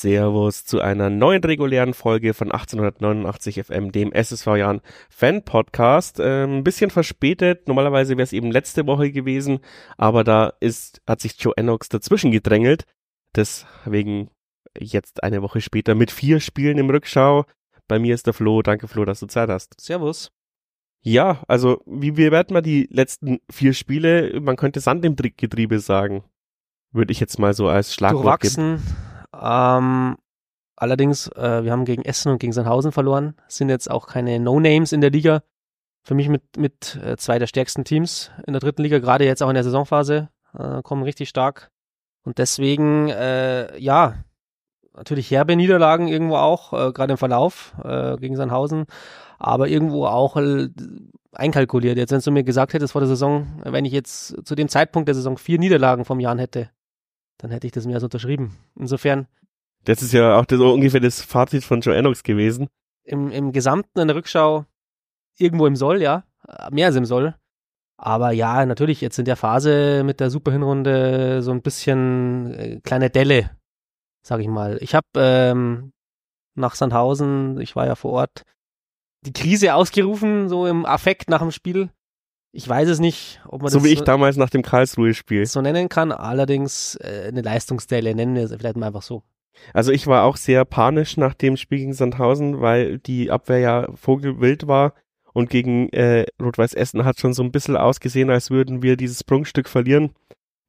Servus zu einer neuen regulären Folge von 1889 FM, dem SSV Jahren Fan Podcast. Ähm, ein bisschen verspätet. Normalerweise wäre es eben letzte Woche gewesen, aber da ist, hat sich Joe Ennox dazwischen gedrängelt. Deswegen jetzt eine Woche später mit vier Spielen im Rückschau. Bei mir ist der Flo. Danke Flo, dass du Zeit hast. Servus. Ja, also wie bewerten wir die letzten vier Spiele? Man könnte Sand im Getriebe sagen. Würde ich jetzt mal so als Schlagwort Durchwachsen. Ähm, allerdings, äh, wir haben gegen Essen und gegen Sandhausen verloren. Sind jetzt auch keine No-Names in der Liga. Für mich mit, mit äh, zwei der stärksten Teams in der dritten Liga, gerade jetzt auch in der Saisonphase, äh, kommen richtig stark. Und deswegen, äh, ja, natürlich herbe Niederlagen irgendwo auch, äh, gerade im Verlauf äh, gegen Sandhausen, aber irgendwo auch einkalkuliert. Jetzt, wenn du mir gesagt hättest vor der Saison, wenn ich jetzt zu dem Zeitpunkt der Saison vier Niederlagen vom Jahr hätte, dann hätte ich das mir also unterschrieben. Insofern. Das ist ja auch das, ungefähr das Fazit von Joe Ennox gewesen. Im, Im Gesamten in der Rückschau irgendwo im Soll, ja. Mehr als im Soll. Aber ja, natürlich jetzt in der Phase mit der Superhinrunde so ein bisschen äh, kleine Delle, sag ich mal. Ich habe ähm, nach Sandhausen, ich war ja vor Ort, die Krise ausgerufen, so im Affekt nach dem Spiel. Ich weiß es nicht, ob man so das wie ich damals nach dem Karlsruhe-Spiel so nennen kann. Allerdings äh, eine Leistungsstelle nennen wir es vielleicht mal einfach so. Also ich war auch sehr panisch nach dem Spiel gegen Sandhausen, weil die Abwehr ja vogelwild war und gegen äh, Rot-Weiß Essen hat schon so ein bisschen ausgesehen, als würden wir dieses Prunkstück verlieren.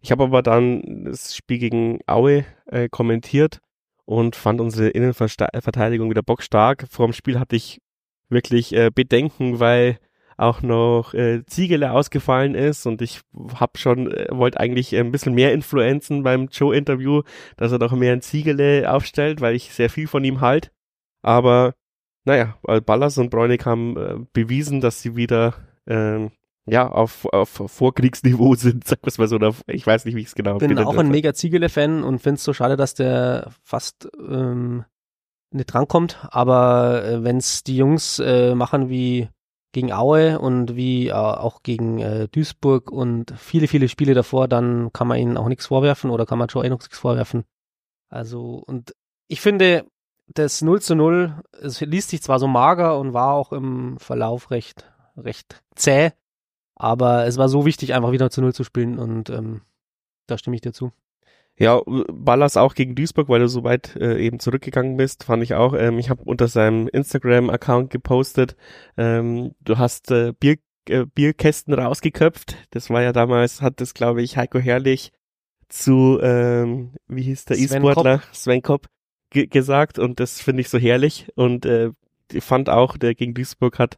Ich habe aber dann das Spiel gegen Aue äh, kommentiert und fand unsere Innenverteidigung wieder bockstark. Vor dem Spiel hatte ich wirklich äh, Bedenken, weil auch noch äh, Ziegele ausgefallen ist und ich hab schon, äh, wollte eigentlich ein bisschen mehr Influenzen beim Joe-Interview, dass er doch mehr ein Ziegele aufstellt, weil ich sehr viel von ihm halt. Aber naja, Ballas und Bräunig haben äh, bewiesen, dass sie wieder ähm, ja, auf, auf Vorkriegsniveau sind, sag mal so, oder ich weiß nicht, wie ich es genau bin. Ich bin auch ein mega Ziegele-Fan und finde es so schade, dass der fast ähm, nicht drankommt, aber äh, wenn es die Jungs äh, machen wie gegen Aue und wie äh, auch gegen äh, Duisburg und viele, viele Spiele davor, dann kann man ihnen auch nichts vorwerfen oder kann man Joe noch nichts vorwerfen. Also, und ich finde, das 0 zu 0, es liest sich zwar so mager und war auch im Verlauf recht, recht zäh, aber es war so wichtig, einfach wieder zu 0 zu spielen und ähm, da stimme ich dir zu. Ja, Ballas auch gegen Duisburg, weil du so weit äh, eben zurückgegangen bist, fand ich auch. Ähm, ich habe unter seinem Instagram-Account gepostet, ähm, du hast äh, Bier, äh, Bierkästen rausgeköpft. Das war ja damals, hat das, glaube ich, Heiko Herrlich zu, ähm, wie hieß der E-Sportler, Sven Kopp, gesagt und das finde ich so herrlich und äh, fand auch, der gegen Duisburg hat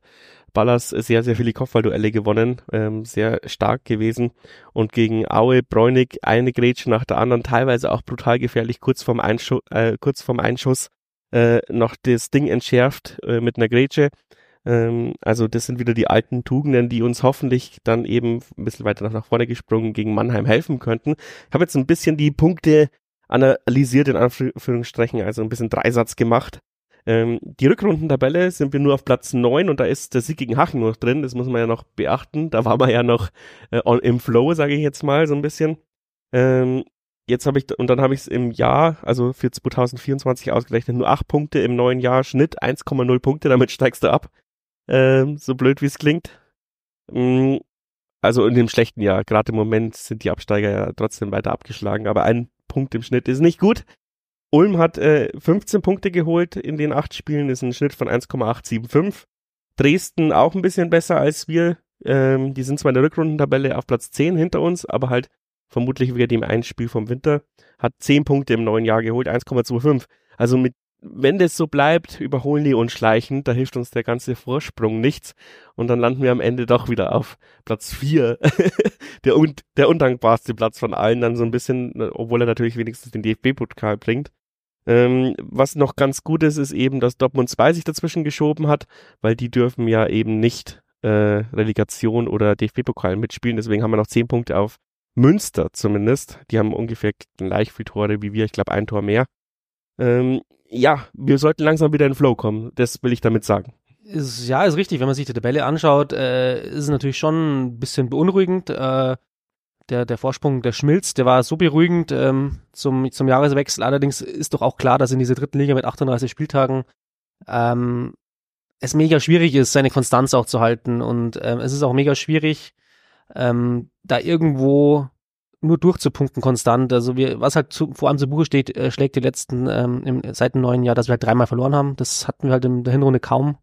Ballas sehr, sehr viele Kopfballduelle gewonnen, ähm, sehr stark gewesen und gegen Aue, Bräunig eine Grätsche nach der anderen, teilweise auch brutal gefährlich, kurz vorm, Einschuss, äh, kurz vorm Einschuss äh, noch das Ding entschärft äh, mit einer Grätsche. Ähm, also das sind wieder die alten Tugenden, die uns hoffentlich dann eben ein bisschen weiter nach vorne gesprungen gegen Mannheim helfen könnten. Ich habe jetzt ein bisschen die Punkte analysiert, in Anführungsstrichen, also ein bisschen Dreisatz gemacht. Ähm, die Rückrundentabelle sind wir nur auf Platz 9 und da ist der Sieg gegen Hachen noch drin, das muss man ja noch beachten. Da war man ja noch äh, on, im Flow, sage ich jetzt mal, so ein bisschen. Ähm, jetzt habe ich, und dann habe ich es im Jahr, also für 2024 ausgerechnet, nur 8 Punkte im neuen Jahr, Schnitt 1,0 Punkte, damit steigst du ab. Ähm, so blöd wie es klingt. Mm, also in dem schlechten Jahr, gerade im Moment sind die Absteiger ja trotzdem weiter abgeschlagen, aber ein Punkt im Schnitt ist nicht gut. Ulm hat äh, 15 Punkte geholt in den acht Spielen, ist ein Schnitt von 1,875. Dresden auch ein bisschen besser als wir. Ähm, die sind zwar in der Rückrundentabelle auf Platz 10 hinter uns, aber halt vermutlich wegen dem einen Spiel vom Winter. Hat 10 Punkte im neuen Jahr geholt, 1,25. Also mit, wenn das so bleibt, überholen die uns schleichend, da hilft uns der ganze Vorsprung nichts. Und dann landen wir am Ende doch wieder auf Platz 4. der, un der undankbarste Platz von allen, dann so ein bisschen, obwohl er natürlich wenigstens den DFB-Pokal bringt. Ähm, was noch ganz gut ist, ist eben, dass Dortmund 2 sich dazwischen geschoben hat, weil die dürfen ja eben nicht äh, Relegation oder DFB-Pokal mitspielen. Deswegen haben wir noch 10 Punkte auf Münster zumindest. Die haben ungefähr gleich viele Tore wie wir. Ich glaube, ein Tor mehr. Ähm, ja, wir sollten langsam wieder in Flow kommen. Das will ich damit sagen. Ist, ja, ist richtig. Wenn man sich die Tabelle anschaut, äh, ist es natürlich schon ein bisschen beunruhigend. Äh, der, der Vorsprung, der schmilzt, der war so beruhigend ähm, zum, zum Jahreswechsel. Allerdings ist doch auch klar, dass in dieser dritten Liga mit 38 Spieltagen ähm, es mega schwierig ist, seine Konstanz auch zu halten. Und ähm, es ist auch mega schwierig, ähm, da irgendwo nur durchzupunkten konstant. Also wir, was halt zu, vor allem zu Buche steht, äh, schlägt die letzten ähm, im, seit dem neuen Jahr, dass wir halt dreimal verloren haben. Das hatten wir halt in der Hinrunde kaum,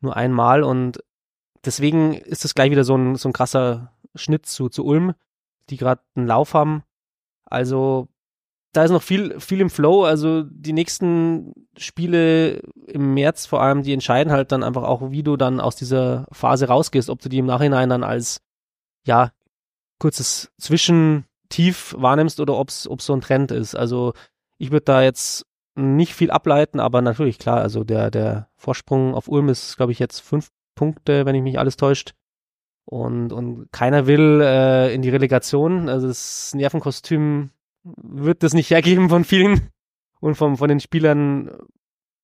nur einmal. Und deswegen ist das gleich wieder so ein, so ein krasser Schnitt zu, zu Ulm, die gerade einen Lauf haben. Also da ist noch viel, viel im Flow. Also die nächsten Spiele im März vor allem, die entscheiden halt dann einfach auch, wie du dann aus dieser Phase rausgehst, ob du die im Nachhinein dann als, ja, kurzes Zwischentief wahrnimmst oder ob es so ein Trend ist. Also ich würde da jetzt nicht viel ableiten, aber natürlich klar, also der, der Vorsprung auf Ulm ist, glaube ich, jetzt fünf Punkte, wenn ich mich alles täuscht. Und, und keiner will äh, in die Relegation. Also das Nervenkostüm wird das nicht hergeben von vielen und vom, von den Spielern,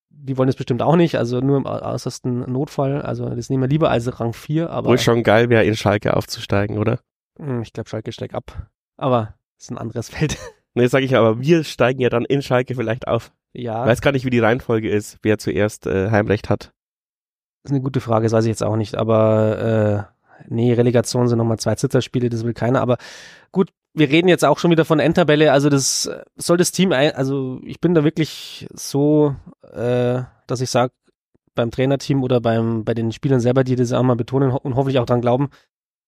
die wollen es bestimmt auch nicht, also nur im äußersten Notfall, also das nehmen wir lieber als Rang 4, aber. Wohl schon geil wäre, in Schalke aufzusteigen, oder? Hm, ich glaube, Schalke steigt ab, aber ist ein anderes Feld. Nee, sag ich aber, wir steigen ja dann in Schalke vielleicht auf. Ja. Ich weiß gar nicht, wie die Reihenfolge ist, wer zuerst äh, Heimrecht hat. Das ist eine gute Frage, das weiß ich jetzt auch nicht, aber äh, nee, Relegation sind nochmal zwei Zitterspiele, das will keiner, aber gut, wir reden jetzt auch schon wieder von Endtabelle, also das soll das Team, ein, also ich bin da wirklich so, äh, dass ich sage, beim Trainerteam oder beim, bei den Spielern selber, die das auch mal betonen und hoffentlich auch dran glauben,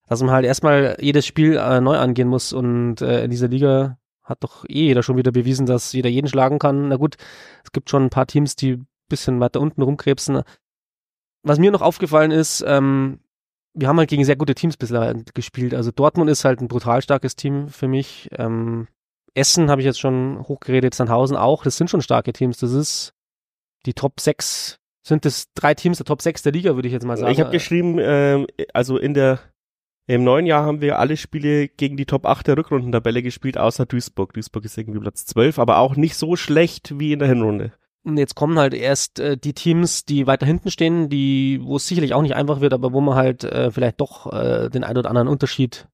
dass man halt erstmal jedes Spiel äh, neu angehen muss und äh, in dieser Liga hat doch eh jeder schon wieder bewiesen, dass jeder jeden schlagen kann. Na gut, es gibt schon ein paar Teams, die bisschen weiter unten rumkrebsen. Was mir noch aufgefallen ist, ähm, wir haben halt gegen sehr gute Teams bislang gespielt. Also Dortmund ist halt ein brutal starkes Team für mich. Ähm, Essen habe ich jetzt schon hochgeredet, Sandhausen auch. Das sind schon starke Teams. Das ist die Top 6. Sind das drei Teams der Top 6 der Liga, würde ich jetzt mal sagen. Ich habe geschrieben, ähm, also in der im neuen Jahr haben wir alle Spiele gegen die Top 8 der Rückrundentabelle gespielt, außer Duisburg. Duisburg ist irgendwie Platz 12, aber auch nicht so schlecht wie in der Hinrunde. Und jetzt kommen halt erst äh, die Teams, die weiter hinten stehen, die, wo es sicherlich auch nicht einfach wird, aber wo man halt äh, vielleicht doch äh, den ein oder anderen Unterschied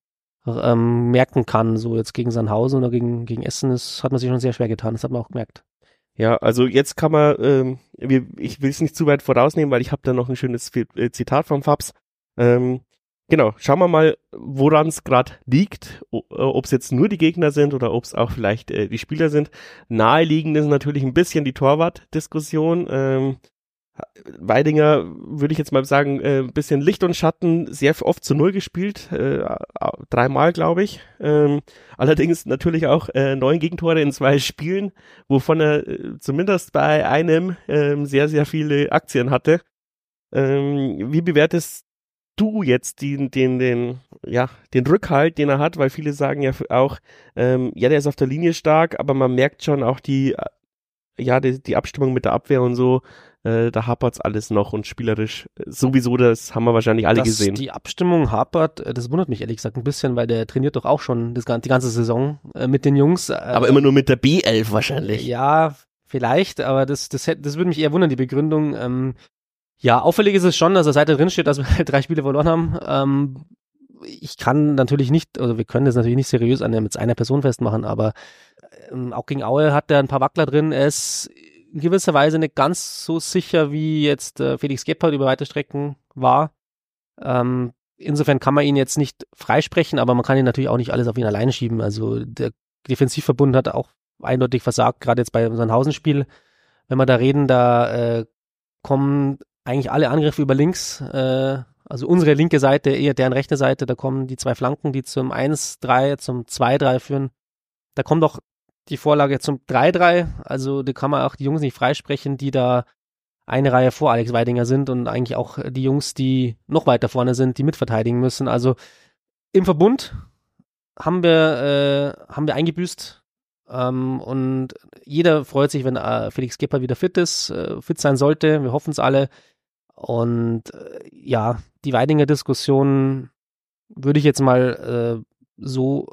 ähm, merken kann. So jetzt gegen Sandhausen oder gegen, gegen Essen, das hat man sich schon sehr schwer getan, das hat man auch gemerkt. Ja, also jetzt kann man, ähm, wir, ich will es nicht zu weit vorausnehmen, weil ich habe da noch ein schönes äh, Zitat vom Fabs. Ähm, Genau, schauen wir mal, woran es gerade liegt, äh, ob es jetzt nur die Gegner sind oder ob es auch vielleicht äh, die Spieler sind. Naheliegend ist natürlich ein bisschen die Torwart-Diskussion. Ähm, Weidinger würde ich jetzt mal sagen, äh, ein bisschen Licht und Schatten, sehr oft zu Null gespielt, äh, dreimal glaube ich. Ähm, allerdings natürlich auch äh, neun Gegentore in zwei Spielen, wovon er äh, zumindest bei einem äh, sehr, sehr viele Aktien hatte. Ähm, wie bewertest du jetzt den, den, den, ja, den Rückhalt, den er hat, weil viele sagen ja auch, ähm, ja, der ist auf der Linie stark, aber man merkt schon auch die, äh, ja, die, die Abstimmung mit der Abwehr und so, äh, da hapert's alles noch und spielerisch äh, sowieso, das haben wir wahrscheinlich alle Dass gesehen. Die Abstimmung hapert, äh, das wundert mich ehrlich gesagt ein bisschen, weil der trainiert doch auch schon das, die ganze Saison äh, mit den Jungs. Äh, aber immer nur mit der B11 wahrscheinlich. Ja, vielleicht, aber das, das, das würde mich eher wundern, die Begründung. Ähm, ja, auffällig ist es schon, dass er Seite drin steht, dass wir drei Spiele verloren haben. Ähm, ich kann natürlich nicht, oder wir können das natürlich nicht seriös an der mit einer Person festmachen, aber ähm, auch gegen Aue hat er ein paar Wackler drin. Er ist in gewisser Weise nicht ganz so sicher, wie jetzt äh, Felix Gebhardt über weite Strecken war. Ähm, insofern kann man ihn jetzt nicht freisprechen, aber man kann ihn natürlich auch nicht alles auf ihn alleine schieben. Also der Defensivverbund hat auch eindeutig versagt, gerade jetzt bei unserem Hausenspiel. Wenn wir da reden, da äh, kommen eigentlich alle Angriffe über links, äh, also unsere linke Seite, eher deren rechte Seite, da kommen die zwei Flanken, die zum 1-3, zum 2-3 führen. Da kommt auch die Vorlage zum 3-3, also da kann man auch die Jungs nicht freisprechen, die da eine Reihe vor Alex Weidinger sind und eigentlich auch die Jungs, die noch weiter vorne sind, die mitverteidigen müssen. Also im Verbund haben wir, äh, haben wir eingebüßt. Ähm, und jeder freut sich, wenn äh, Felix Gepper wieder fit ist, äh, fit sein sollte. Wir hoffen es alle. Und äh, ja, die Weidinger Diskussion würde ich jetzt mal äh, so,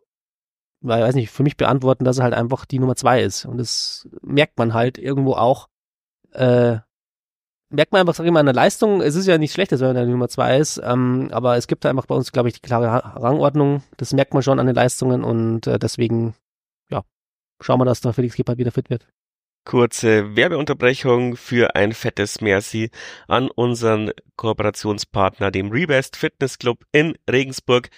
weil, weiß nicht, für mich beantworten, dass er halt einfach die Nummer zwei ist. Und das merkt man halt irgendwo auch. Äh, merkt man einfach, sag ich mal, an der Leistung, es ist ja nicht schlecht, wenn man der Nummer zwei ist, ähm, aber es gibt da einfach bei uns, glaube ich, die klare Rangordnung. Das merkt man schon an den Leistungen und äh, deswegen, ja, schauen wir, dass der Felix Gebhardt wieder fit wird. Kurze Werbeunterbrechung für ein fettes Merci an unseren Kooperationspartner, dem Rebest Fitness Club in Regensburg.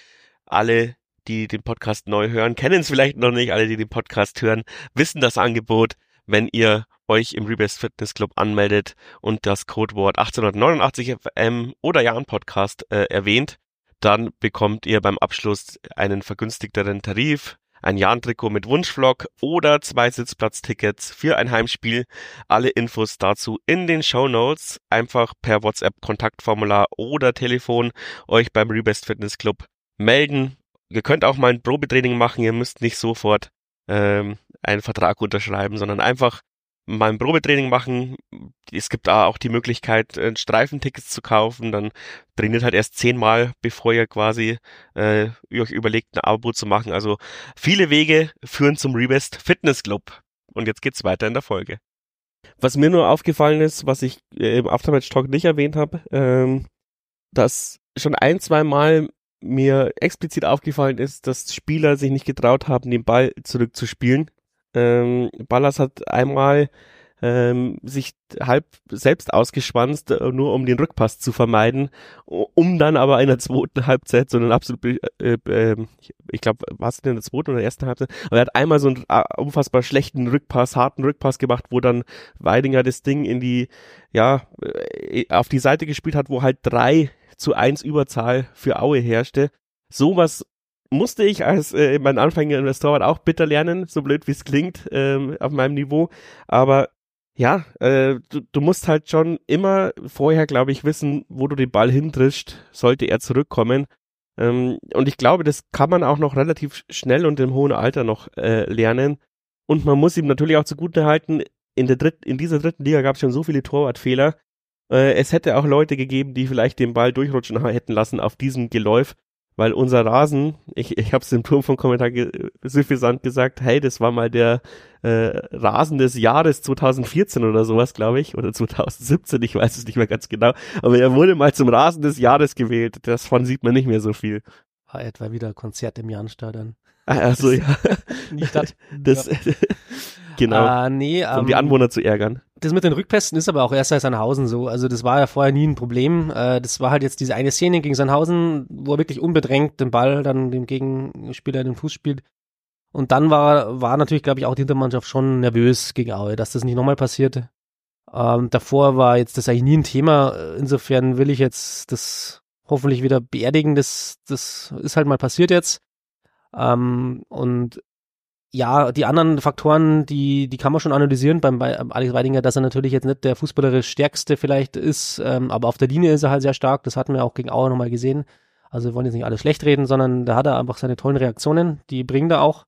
Alle, die den Podcast neu hören, kennen es vielleicht noch nicht. Alle, die den Podcast hören, wissen das Angebot. Wenn ihr euch im Rebest Fitness Club anmeldet und das Codewort 1889 FM oder Jahren Podcast äh, erwähnt, dann bekommt ihr beim Abschluss einen vergünstigteren Tarif ein Jahn-Trikot mit Wunschvlog oder zwei Sitzplatztickets für ein Heimspiel. Alle Infos dazu in den Show Notes. Einfach per WhatsApp Kontaktformular oder Telefon euch beim Rebest Fitness Club melden. Ihr könnt auch mal ein Probetraining machen. Ihr müsst nicht sofort ähm, einen Vertrag unterschreiben, sondern einfach mal ein Probetraining machen. Es gibt da auch die Möglichkeit, äh, Streifentickets zu kaufen. Dann trainiert halt erst zehnmal, bevor ihr quasi äh, euch überlegt, ein Abo zu machen. Also viele Wege führen zum Rebest Fitness Club. Und jetzt geht's weiter in der Folge. Was mir nur aufgefallen ist, was ich äh, im Aftermatch Talk nicht erwähnt habe, ähm, dass schon ein, zwei Mal mir explizit aufgefallen ist, dass Spieler sich nicht getraut haben, den Ball zurückzuspielen ähm, Ballas hat einmal ähm, sich halb selbst ausgeschwanzt, äh, nur um den Rückpass zu vermeiden, um dann aber in der zweiten Halbzeit so einen absolut, äh, äh, ich glaube, was in der zweiten oder ersten Halbzeit, aber er hat einmal so einen unfassbar schlechten Rückpass, harten Rückpass gemacht, wo dann Weidinger das Ding in die, ja, äh, auf die Seite gespielt hat, wo halt drei zu eins Überzahl für Aue herrschte. Sowas musste ich als äh, mein Anfänger Investor auch bitter lernen, so blöd wie es klingt, ähm, auf meinem Niveau. Aber ja, äh, du, du musst halt schon immer vorher, glaube ich, wissen, wo du den Ball hindrischt, sollte er zurückkommen. Ähm, und ich glaube, das kann man auch noch relativ schnell und im hohen Alter noch äh, lernen. Und man muss ihm natürlich auch zugute halten, in, der dritt, in dieser dritten Liga gab es schon so viele Torwartfehler. Äh, es hätte auch Leute gegeben, die vielleicht den Ball durchrutschen hätten lassen auf diesem Geläuf weil unser Rasen, ich, ich habe es im Turm vom Kommentar ge suffisant gesagt, hey, das war mal der äh, Rasen des Jahres 2014 oder sowas, glaube ich, oder 2017, ich weiß es nicht mehr ganz genau, aber er wurde mal zum Rasen des Jahres gewählt. Davon sieht man nicht mehr so viel. War etwa wieder Konzert im Jahnstadion. Ah, also ja. Nicht das. das genau. Uh, nee, um um die ähm, Anwohner zu ärgern. Das mit den Rückpässen ist aber auch erst seit Sandhausen so. Also das war ja vorher nie ein Problem. Äh, das war halt jetzt diese eine Szene gegen Sandhausen, wo er wirklich unbedrängt den Ball dann dem Gegenspieler in den Fuß spielt. Und dann war, war natürlich, glaube ich, auch die Hintermannschaft schon nervös gegen Aue, dass das nicht nochmal passiert. Ähm, davor war jetzt das eigentlich nie ein Thema. Insofern will ich jetzt das hoffentlich wieder beerdigen. Das, das ist halt mal passiert jetzt. Ähm, und ja, die anderen Faktoren, die, die kann man schon analysieren beim bei Alex Weidinger, dass er natürlich jetzt nicht der fußballerisch stärkste vielleicht ist, ähm, aber auf der Linie ist er halt sehr stark. Das hatten wir auch gegen Auer nochmal gesehen. Also wir wollen jetzt nicht alles schlecht reden, sondern da hat er einfach seine tollen Reaktionen, die bringt er auch.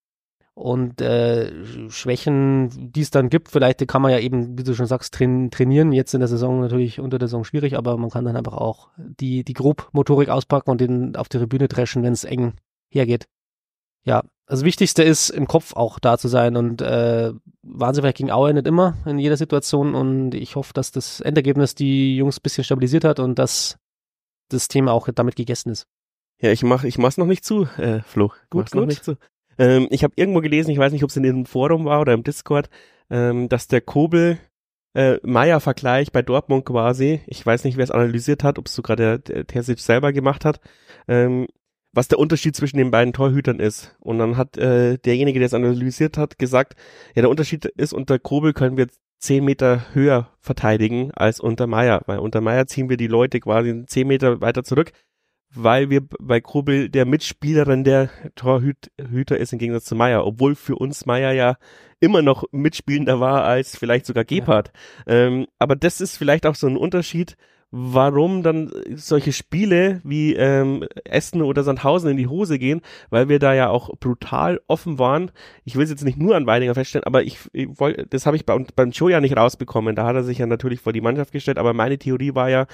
Und äh, Schwächen, die es dann gibt, vielleicht kann man ja eben, wie du schon sagst, train trainieren. Jetzt in der Saison natürlich unter der Saison schwierig, aber man kann dann einfach auch die, die Grobmotorik auspacken und den auf die Tribüne dreschen, wenn es eng hergeht. Ja, das Wichtigste ist, im Kopf auch da zu sein und äh, waren sie vielleicht gegen Aue nicht immer in jeder Situation und ich hoffe, dass das Endergebnis die Jungs ein bisschen stabilisiert hat und dass das Thema auch damit gegessen ist. Ja, ich mach, ich mach's noch nicht zu, äh, Flo. Gut, gut. Noch nicht zu. Ähm, ich habe irgendwo gelesen, ich weiß nicht, ob es in dem Forum war oder im Discord, ähm, dass der Kobel äh, Meier-Vergleich bei Dortmund quasi, ich weiß nicht, wer es analysiert hat, ob es sogar der, der Terzic selber gemacht hat, ähm, was der Unterschied zwischen den beiden Torhütern ist. Und dann hat äh, derjenige, der es analysiert hat, gesagt, ja, der Unterschied ist, unter Kobel können wir zehn Meter höher verteidigen als unter Meier, weil unter Meier ziehen wir die Leute quasi zehn Meter weiter zurück, weil wir bei Kobel der Mitspielerin der Torhüter ist im Gegensatz zu Meier, obwohl für uns Meier ja immer noch mitspielender war als vielleicht sogar Gebhardt. Ja. Ähm, aber das ist vielleicht auch so ein Unterschied, warum dann solche Spiele wie ähm, Essen oder Sandhausen in die Hose gehen, weil wir da ja auch brutal offen waren. Ich will es jetzt nicht nur an Weidinger feststellen, aber ich, ich wollte, das habe ich bei, beim Joe ja nicht rausbekommen. Da hat er sich ja natürlich vor die Mannschaft gestellt, aber meine Theorie war ja,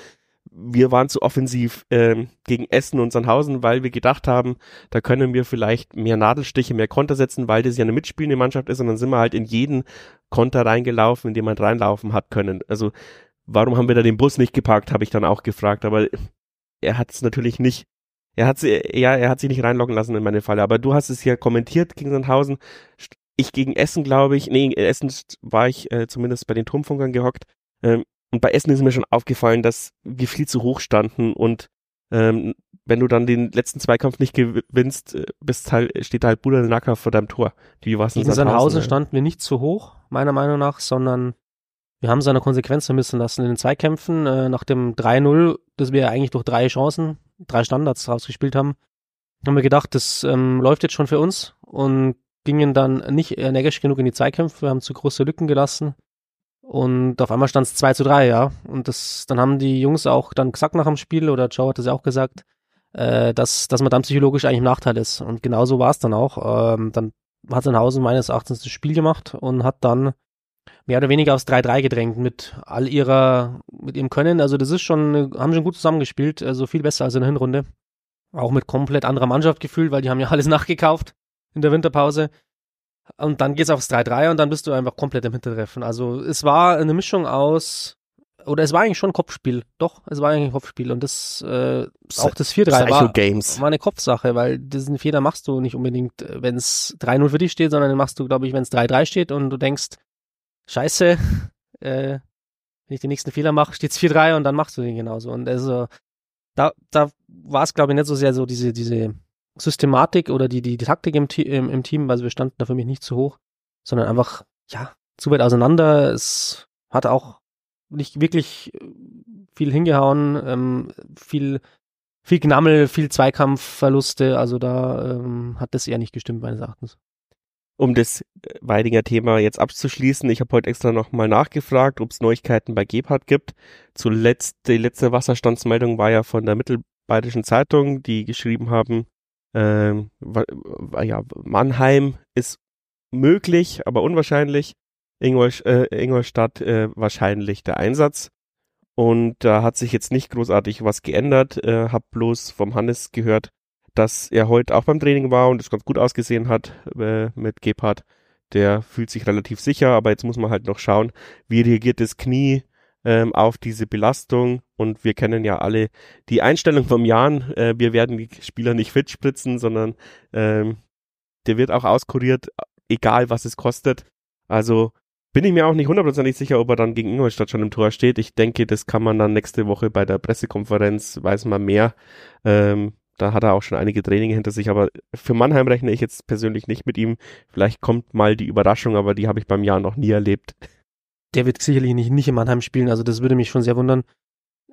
wir waren zu offensiv ähm, gegen Essen und Sandhausen, weil wir gedacht haben, da können wir vielleicht mehr Nadelstiche, mehr Konter setzen, weil das ja eine mitspielende Mannschaft ist und dann sind wir halt in jeden Konter reingelaufen, in den man reinlaufen hat können. Also warum haben wir da den Bus nicht geparkt, habe ich dann auch gefragt, aber er hat es natürlich nicht, er hat ja, er hat sich nicht reinloggen lassen in meine Falle, aber du hast es ja kommentiert gegen Sandhausen, ich gegen Essen, glaube ich, nee, Essen war ich äh, zumindest bei den Turmfunkern gehockt, ähm, und bei Essen ist mir schon aufgefallen, dass wir viel zu hoch standen. Und ähm, wenn du dann den letzten Zweikampf nicht gewinnst, äh, bist halt, steht halt Bruder Nacker vor deinem Tor. Wie war's in Gegen Sandhausen standen wir nicht zu hoch, meiner Meinung nach, sondern wir haben seine Konsequenz vermissen lassen in den Zweikämpfen. Äh, nach dem 3-0, das wir eigentlich durch drei Chancen, drei Standards rausgespielt haben, haben wir gedacht, das ähm, läuft jetzt schon für uns und gingen dann nicht energisch genug in die Zweikämpfe. Wir haben zu große Lücken gelassen. Und auf einmal stand es 2 zu 3, ja. Und das, dann haben die Jungs auch dann gesagt nach dem Spiel, oder Joe hat das ja auch gesagt, äh, dass, dass man dann psychologisch eigentlich im Nachteil ist. Und genauso war es dann auch. Ähm, dann hat Sandhausen meines Erachtens das Spiel gemacht und hat dann mehr oder weniger aufs 3-3 gedrängt mit all ihrer, mit ihrem Können. Also das ist schon, haben schon gut zusammengespielt, also viel besser als in der Hinrunde. Auch mit komplett anderer Mannschaft gefühlt, weil die haben ja alles nachgekauft in der Winterpause. Und dann geht's aufs 3-3 und dann bist du einfach komplett im Hintertreffen. Also es war eine Mischung aus, oder es war eigentlich schon ein Kopfspiel. Doch, es war eigentlich ein Kopfspiel. Und das, äh, auch das 4-3 war, war eine Kopfsache, weil diesen Fehler machst du nicht unbedingt, wenn es 3-0 für dich steht, sondern den machst du, glaube ich, wenn es 3-3 steht und du denkst, scheiße, äh, wenn ich den nächsten Fehler mache, steht's 4-3 und dann machst du den genauso. Und also, da, da war es, glaube ich, nicht so sehr so diese, diese Systematik oder die, die, die Taktik im, im, im Team, also wir standen da für mich nicht zu hoch, sondern einfach, ja, zu weit auseinander. Es hat auch nicht wirklich äh, viel hingehauen, ähm, viel, viel Gnammel, viel Zweikampfverluste, also da ähm, hat das eher nicht gestimmt, meines Erachtens. Um das äh, Weidinger Thema jetzt abzuschließen, ich habe heute extra nochmal nachgefragt, ob es Neuigkeiten bei Gebhardt gibt. Zuletzt, die letzte Wasserstandsmeldung war ja von der Mittelbayerischen Zeitung, die geschrieben haben, ähm, ja, Mannheim ist möglich, aber unwahrscheinlich. Ingolst, äh, Ingolstadt äh, wahrscheinlich der Einsatz. Und da hat sich jetzt nicht großartig was geändert. Äh, hab bloß vom Hannes gehört, dass er heute auch beim Training war und es ganz gut ausgesehen hat äh, mit Gebhardt. Der fühlt sich relativ sicher, aber jetzt muss man halt noch schauen, wie reagiert das Knie, ähm, auf diese Belastung. Und wir kennen ja alle die Einstellung vom Jan. Äh, wir werden die Spieler nicht fit spritzen, sondern ähm, der wird auch auskuriert, egal was es kostet. Also bin ich mir auch nicht hundertprozentig sicher, ob er dann gegen Ingolstadt schon im Tor steht. Ich denke, das kann man dann nächste Woche bei der Pressekonferenz, weiß man mehr. Ähm, da hat er auch schon einige Training hinter sich, aber für Mannheim rechne ich jetzt persönlich nicht mit ihm. Vielleicht kommt mal die Überraschung, aber die habe ich beim Jahr noch nie erlebt der wird sicherlich nicht, nicht in Mannheim spielen, also das würde mich schon sehr wundern.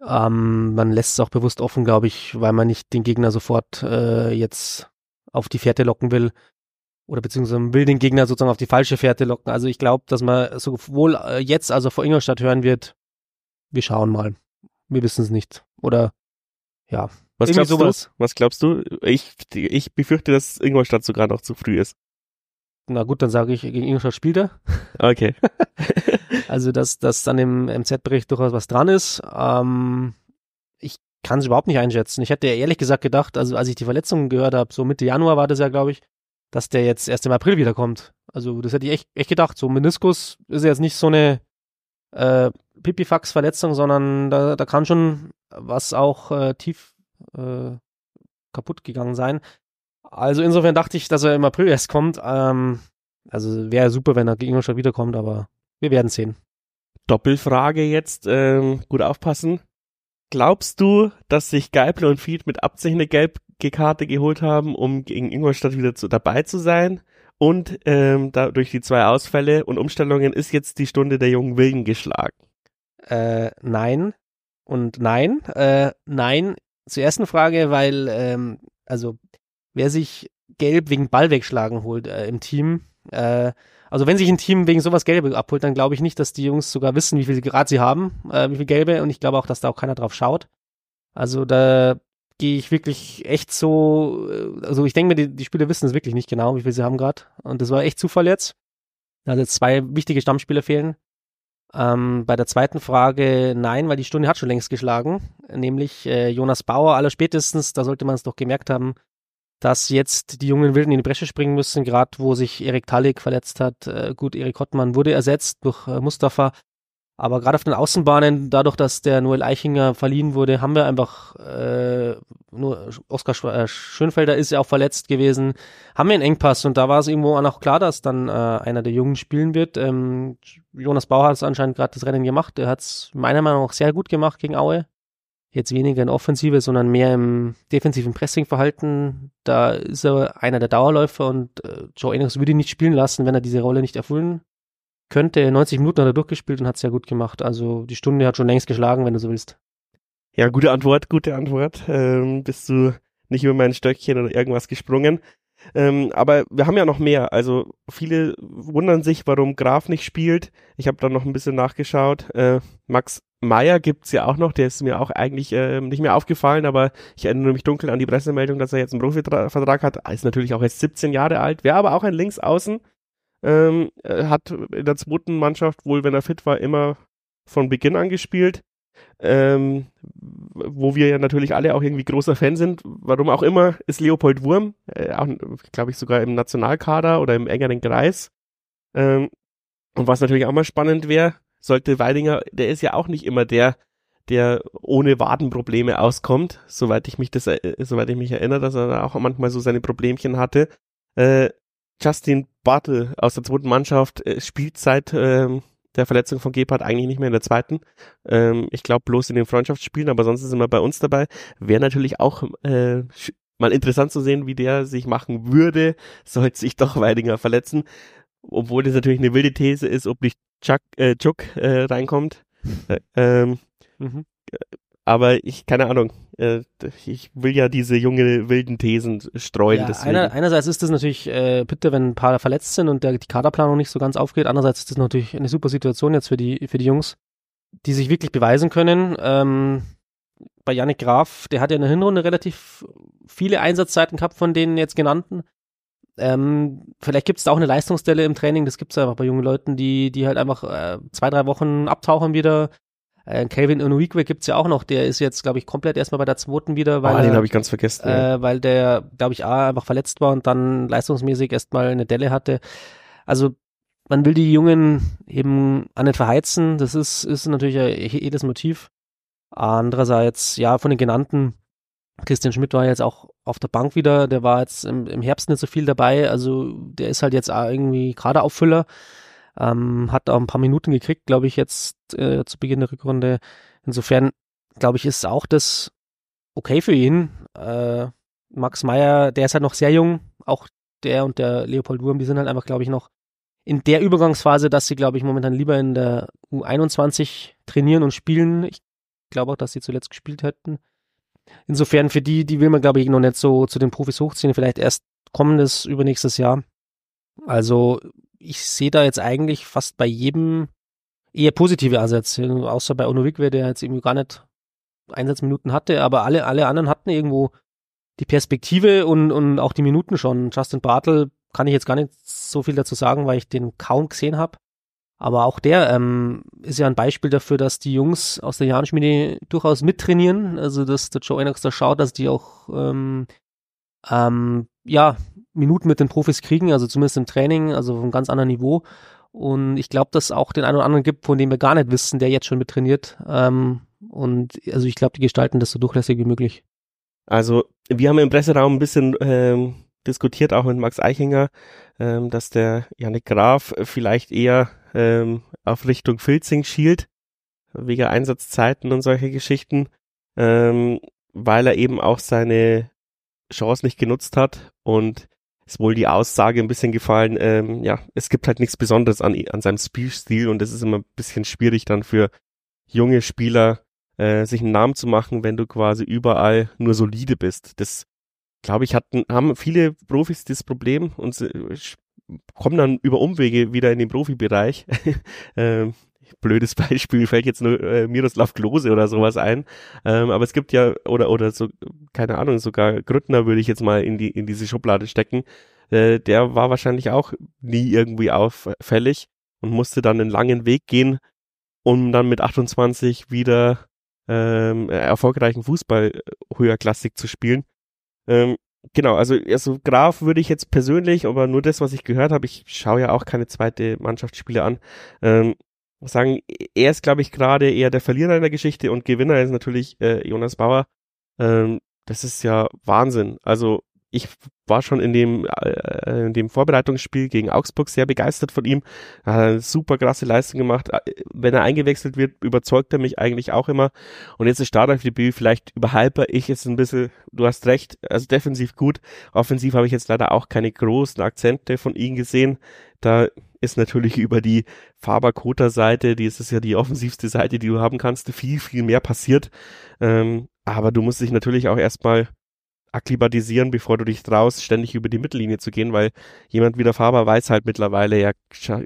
Ähm, man lässt es auch bewusst offen, glaube ich, weil man nicht den Gegner sofort äh, jetzt auf die Fährte locken will oder beziehungsweise will den Gegner sozusagen auf die falsche Fährte locken. Also ich glaube, dass man sowohl äh, jetzt als auch vor Ingolstadt hören wird, wir schauen mal. Wir wissen es nicht. Oder ja. Was glaubst sowas. du? Was glaubst du? Ich, ich befürchte, dass Ingolstadt sogar noch zu früh ist. Na gut, dann sage ich, gegen Ingolstadt spielt er. Okay. also, dass, dass an dem MZ-Bericht durchaus was dran ist. Ähm, ich kann es überhaupt nicht einschätzen. Ich hätte ehrlich gesagt gedacht, also als ich die Verletzungen gehört habe, so Mitte Januar war das ja, glaube ich, dass der jetzt erst im April wiederkommt. Also das hätte ich echt, echt gedacht. So Meniskus ist ja jetzt nicht so eine äh, Pipifax-Verletzung, sondern da, da kann schon was auch äh, tief äh, kaputt gegangen sein. Also insofern dachte ich, dass er im April erst kommt. Ähm, also wäre super, wenn er gegen Ingolstadt wiederkommt, aber wir werden sehen. Doppelfrage jetzt, ähm, gut aufpassen. Glaubst du, dass sich Geipel und Fied mit Absicht eine gelbe Karte geholt haben, um gegen Ingolstadt wieder zu, dabei zu sein? Und ähm, da, durch die zwei Ausfälle und Umstellungen ist jetzt die Stunde der jungen Wilden geschlagen? Äh, nein und nein. Äh, nein zur ersten Frage, weil ähm, also wer sich gelb wegen Ball wegschlagen holt äh, im Team. Äh, also wenn sich ein Team wegen sowas Gelbe abholt, dann glaube ich nicht, dass die Jungs sogar wissen, wie viel Grad sie haben, äh, wie viel Gelbe. Und ich glaube auch, dass da auch keiner drauf schaut. Also da gehe ich wirklich echt so, äh, also ich denke mir, die, die Spieler wissen es wirklich nicht genau, wie viel sie haben gerade. Und das war echt Zufall jetzt. Also zwei wichtige Stammspieler fehlen. Ähm, bei der zweiten Frage nein, weil die Stunde hat schon längst geschlagen. Nämlich äh, Jonas Bauer, aller spätestens, da sollte man es doch gemerkt haben, dass jetzt die jungen Wilden in die Bresche springen müssen, gerade wo sich Erik Talik verletzt hat. Äh, gut, Erik Hottmann wurde ersetzt durch äh, Mustafa. Aber gerade auf den Außenbahnen, dadurch, dass der Noel Eichinger verliehen wurde, haben wir einfach äh, nur Oskar äh, Schönfelder ist ja auch verletzt gewesen, haben wir einen Engpass und da war es irgendwo auch klar, dass dann äh, einer der Jungen spielen wird. Ähm, Jonas Bauer hat es anscheinend gerade das Rennen gemacht. Er hat es meiner Meinung nach sehr gut gemacht gegen Aue. Jetzt weniger in Offensive, sondern mehr im defensiven Pressingverhalten. Da ist er einer der Dauerläufer und äh, Joe Ennis würde ihn nicht spielen lassen, wenn er diese Rolle nicht erfüllen könnte. 90 Minuten hat er durchgespielt und hat es sehr gut gemacht. Also die Stunde hat schon längst geschlagen, wenn du so willst. Ja, gute Antwort, gute Antwort. Ähm, bist du nicht über mein Stöckchen oder irgendwas gesprungen. Ähm, aber wir haben ja noch mehr. Also viele wundern sich, warum Graf nicht spielt. Ich habe da noch ein bisschen nachgeschaut. Äh, Max Meyer gibt's ja auch noch, der ist mir auch eigentlich äh, nicht mehr aufgefallen, aber ich erinnere mich dunkel an die Pressemeldung, dass er jetzt einen Profivertrag hat. Ist natürlich auch erst 17 Jahre alt, wäre aber auch ein Linksaußen. Ähm, hat in der zweiten Mannschaft wohl, wenn er fit war, immer von Beginn an gespielt. Ähm, wo wir ja natürlich alle auch irgendwie großer Fan sind. Warum auch immer ist Leopold Wurm, äh, glaube ich sogar im Nationalkader oder im engeren Kreis. Ähm, und was natürlich auch mal spannend wäre, sollte Weidinger, der ist ja auch nicht immer der, der ohne Wadenprobleme auskommt, soweit ich mich das, äh, soweit ich mich erinnere, dass er auch manchmal so seine Problemchen hatte. Äh, Justin Bartel aus der zweiten Mannschaft äh, spielt seit ähm, der Verletzung von Gebhardt eigentlich nicht mehr in der zweiten. Ähm, ich glaube bloß in den Freundschaftsspielen, aber sonst ist er immer bei uns dabei. Wäre natürlich auch äh, mal interessant zu sehen, wie der sich machen würde, sollte sich doch Weidinger verletzen. Obwohl das natürlich eine wilde These ist, ob nicht Chuck, äh, Chuck äh, reinkommt. Äh, ähm, mhm. Aber ich, keine Ahnung, äh, ich will ja diese junge wilden Thesen streuen. Ja, einer, einerseits ist das natürlich äh, bitte, wenn ein paar verletzt sind und der, die Kaderplanung nicht so ganz aufgeht. Andererseits ist das natürlich eine super Situation jetzt für die, für die Jungs, die sich wirklich beweisen können. Ähm, bei Yannick Graf, der hat ja in der Hinrunde relativ viele Einsatzzeiten gehabt von den jetzt genannten. Ähm, vielleicht gibt es da auch eine Leistungsstelle im Training, das gibt es einfach bei jungen Leuten, die, die halt einfach äh, zwei, drei Wochen abtauchen wieder, äh, Calvin Onwikwe gibt's ja auch noch, der ist jetzt, glaube ich, komplett erstmal bei der zweiten wieder, weil, ah, den habe ich ganz vergessen. Äh, weil der, glaube ich, A, einfach verletzt war und dann leistungsmäßig erstmal eine Delle hatte. Also man will die Jungen eben an den verheizen, das ist, ist natürlich jedes Motiv. Andererseits, ja, von den genannten, Christian Schmidt war jetzt auch auf der Bank wieder, der war jetzt im, im Herbst nicht so viel dabei, also der ist halt jetzt irgendwie gerade Auffüller. Ähm, hat auch ein paar Minuten gekriegt, glaube ich, jetzt äh, zu Beginn der Rückrunde. Insofern, glaube ich, ist auch das okay für ihn. Äh, Max Meyer, der ist halt noch sehr jung. Auch der und der Leopold Wurm, die sind halt einfach, glaube ich, noch in der Übergangsphase, dass sie, glaube ich, momentan lieber in der U21 trainieren und spielen. Ich glaube auch, dass sie zuletzt gespielt hätten. Insofern für die, die will man, glaube ich, noch nicht so zu den Profis hochziehen, vielleicht erst kommendes, übernächstes Jahr. Also ich sehe da jetzt eigentlich fast bei jedem eher positive Ansätze, außer bei Ono Wigwe, der jetzt irgendwie gar nicht Einsatzminuten hatte, aber alle, alle anderen hatten irgendwo die Perspektive und, und auch die Minuten schon. Justin Bartel kann ich jetzt gar nicht so viel dazu sagen, weil ich den kaum gesehen habe. Aber auch der ähm, ist ja ein Beispiel dafür, dass die Jungs aus der Jahnschmiede durchaus mittrainieren. Also dass der Joe Enox da schaut, dass die auch ähm, ähm, ja Minuten mit den Profis kriegen, also zumindest im Training, also auf einem ganz anderen Niveau. Und ich glaube, dass es auch den einen oder anderen gibt, von dem wir gar nicht wissen, der jetzt schon mit trainiert. Ähm, und also ich glaube, die gestalten das so durchlässig wie möglich. Also wir haben im Presseraum ein bisschen ähm, diskutiert, auch mit Max Eichinger, ähm, dass der Janik Graf vielleicht eher ähm, auf Richtung Filzing schielt, wegen Einsatzzeiten und solche Geschichten, ähm, weil er eben auch seine Chance nicht genutzt hat und ist wohl die Aussage ein bisschen gefallen, ähm, ja, es gibt halt nichts Besonderes an, an seinem Spielstil und es ist immer ein bisschen schwierig dann für junge Spieler, äh, sich einen Namen zu machen, wenn du quasi überall nur solide bist. Das, glaube ich, hatten, haben viele Profis das Problem und äh, kommen dann über Umwege wieder in den Profibereich. ähm, blödes Beispiel fällt jetzt nur äh, Miroslav Klose oder sowas ein. Ähm, aber es gibt ja, oder, oder so, keine Ahnung, sogar Grüttner würde ich jetzt mal in die, in diese Schublade stecken. Äh, der war wahrscheinlich auch nie irgendwie auffällig und musste dann einen langen Weg gehen, um dann mit 28 wieder ähm, erfolgreichen Fußball äh, höherklassig zu spielen. Ähm, genau, also, also Graf würde ich jetzt persönlich, aber nur das, was ich gehört habe, ich schaue ja auch keine zweite Mannschaftsspiele an, ähm, sagen, er ist, glaube ich, gerade eher der Verlierer in der Geschichte und Gewinner ist natürlich äh, Jonas Bauer. Ähm, das ist ja Wahnsinn. Also ich war schon in dem, äh, in dem Vorbereitungsspiel gegen Augsburg sehr begeistert von ihm. Er hat eine super krasse Leistung gemacht. Äh, wenn er eingewechselt wird, überzeugt er mich eigentlich auch immer. Und jetzt ist Startelfdebüt, vielleicht überhyper ich jetzt ein bisschen. Du hast recht, also defensiv gut. Offensiv habe ich jetzt leider auch keine großen Akzente von ihm gesehen. Da ist natürlich über die Faber-Kota-Seite, die ist es ja die offensivste Seite, die du haben kannst, viel, viel mehr passiert. Ähm, aber du musst dich natürlich auch erstmal akklimatisieren, bevor du dich traust, ständig über die Mittellinie zu gehen, weil jemand wie der Faber weiß halt mittlerweile, er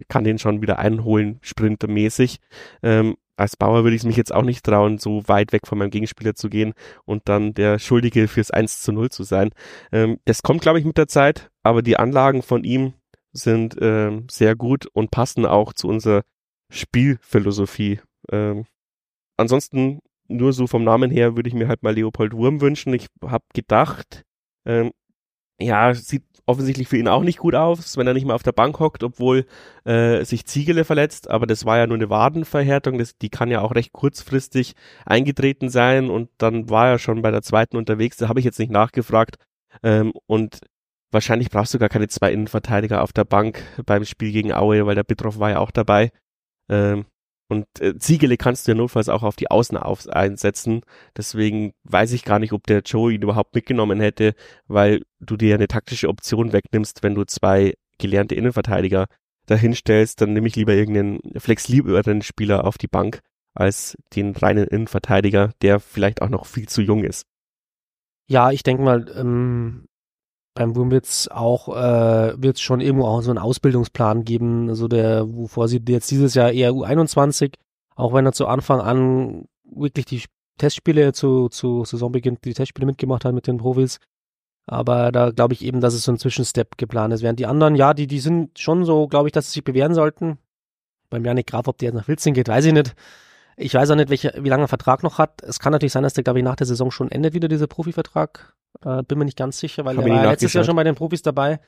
kann den schon wieder einholen, sprintermäßig. Ähm, als Bauer würde ich es mich jetzt auch nicht trauen, so weit weg von meinem Gegenspieler zu gehen und dann der Schuldige fürs 1 zu 0 zu sein. Ähm, das kommt, glaube ich, mit der Zeit, aber die Anlagen von ihm sind ähm, sehr gut und passen auch zu unserer Spielphilosophie. Ähm, ansonsten nur so vom Namen her würde ich mir halt mal Leopold Wurm wünschen. Ich habe gedacht, ähm, ja, sieht offensichtlich für ihn auch nicht gut aus, wenn er nicht mal auf der Bank hockt, obwohl äh, sich Ziegele verletzt, aber das war ja nur eine Wadenverhärtung, das, die kann ja auch recht kurzfristig eingetreten sein. Und dann war er schon bei der zweiten unterwegs, da habe ich jetzt nicht nachgefragt. Ähm, und wahrscheinlich brauchst du gar keine zwei Innenverteidiger auf der Bank beim Spiel gegen Aue, weil der Bitroff war ja auch dabei. Ähm, und äh, Ziegele kannst du ja notfalls auch auf die Außen auf einsetzen. Deswegen weiß ich gar nicht, ob der Joe ihn überhaupt mitgenommen hätte, weil du dir eine taktische Option wegnimmst, wenn du zwei gelernte Innenverteidiger dahinstellst, dann nehme ich lieber irgendeinen flexibleren Spieler auf die Bank als den reinen Innenverteidiger, der vielleicht auch noch viel zu jung ist. Ja, ich denke mal, ähm, beim Wurmwitz auch äh, wird es schon irgendwo auch so einen Ausbildungsplan geben, also der, wovor sie jetzt dieses Jahr eher U21, auch wenn er zu Anfang an wirklich die Testspiele zu, zu Saisonbeginn die Testspiele mitgemacht hat mit den Profis. Aber da glaube ich eben, dass es so ein Zwischenstep geplant ist. Während die anderen, ja, die, die sind schon so, glaube ich, dass sie sich bewähren sollten. Beim Janik Graf, ob der jetzt nach Wilzing geht, weiß ich nicht. Ich weiß auch nicht, welche, wie lange er Vertrag noch hat. Es kann natürlich sein, dass der, glaube ich, nach der Saison schon endet wieder, dieser Profivertrag. Äh, bin mir nicht ganz sicher, weil Hab er war letztes Jahr schon bei den Profis dabei.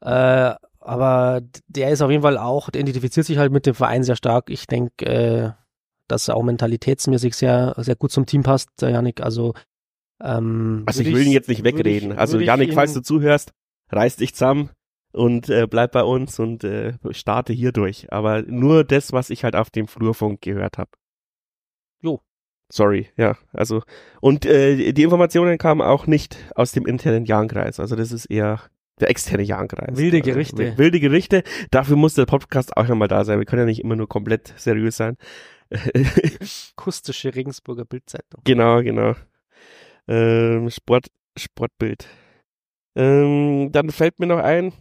Äh, aber der ist auf jeden Fall auch, der identifiziert sich halt mit dem Verein sehr stark. Ich denke, äh, dass er auch mentalitätsmäßig sehr, sehr gut zum Team passt, der Janik. Also, ähm, also ich will ihn jetzt nicht wegreden. Ich, also Janik, falls du zuhörst, reiß dich zusammen und äh, bleib bei uns und äh, starte hier durch. Aber nur das, was ich halt auf dem Flurfunk gehört habe. Sorry, ja. Also, und äh, die Informationen kamen auch nicht aus dem internen Jahrenkreis. Also, das ist eher der externe Jahrenkreis. Wilde also, Gerichte. Also, wilde Gerichte. Dafür muss der Podcast auch nochmal da sein. Wir können ja nicht immer nur komplett seriös sein. Akustische Regensburger Bildzeitung. Genau, genau. Ähm, Sport, Sportbild. Ähm, dann fällt mir noch ein,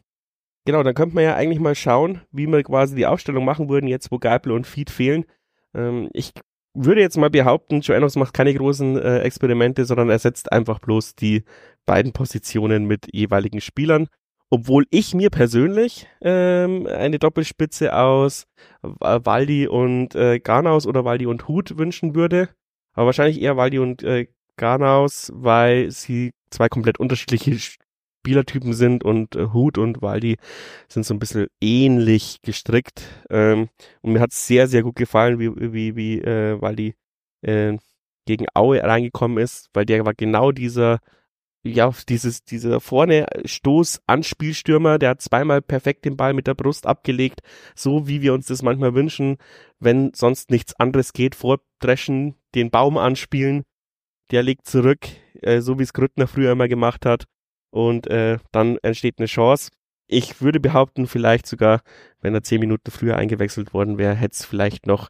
genau, dann könnte man ja eigentlich mal schauen, wie wir quasi die Aufstellung machen würden, jetzt wo Geipel und Feed fehlen. Ähm, ich würde jetzt mal behaupten, Joannos macht keine großen äh, Experimente, sondern ersetzt einfach bloß die beiden Positionen mit jeweiligen Spielern. Obwohl ich mir persönlich ähm, eine Doppelspitze aus Waldi und äh, Garnaus oder Waldi und Hut wünschen würde. Aber wahrscheinlich eher Waldi und äh, Garnaus, weil sie zwei komplett unterschiedliche Spielertypen sind und äh, Hut und Waldi sind so ein bisschen ähnlich gestrickt. Ähm, und mir hat es sehr, sehr gut gefallen, wie, wie, wie äh, Waldi äh, gegen Aue reingekommen ist, weil der war genau dieser, ja, dieses, dieser vorne Stoß Anspielstürmer, der hat zweimal perfekt den Ball mit der Brust abgelegt, so wie wir uns das manchmal wünschen, wenn sonst nichts anderes geht, vordreschen, den Baum anspielen, der legt zurück, äh, so wie es Grüttner früher immer gemacht hat und äh, dann entsteht eine Chance. Ich würde behaupten, vielleicht sogar, wenn er zehn Minuten früher eingewechselt worden wäre, hätte es vielleicht noch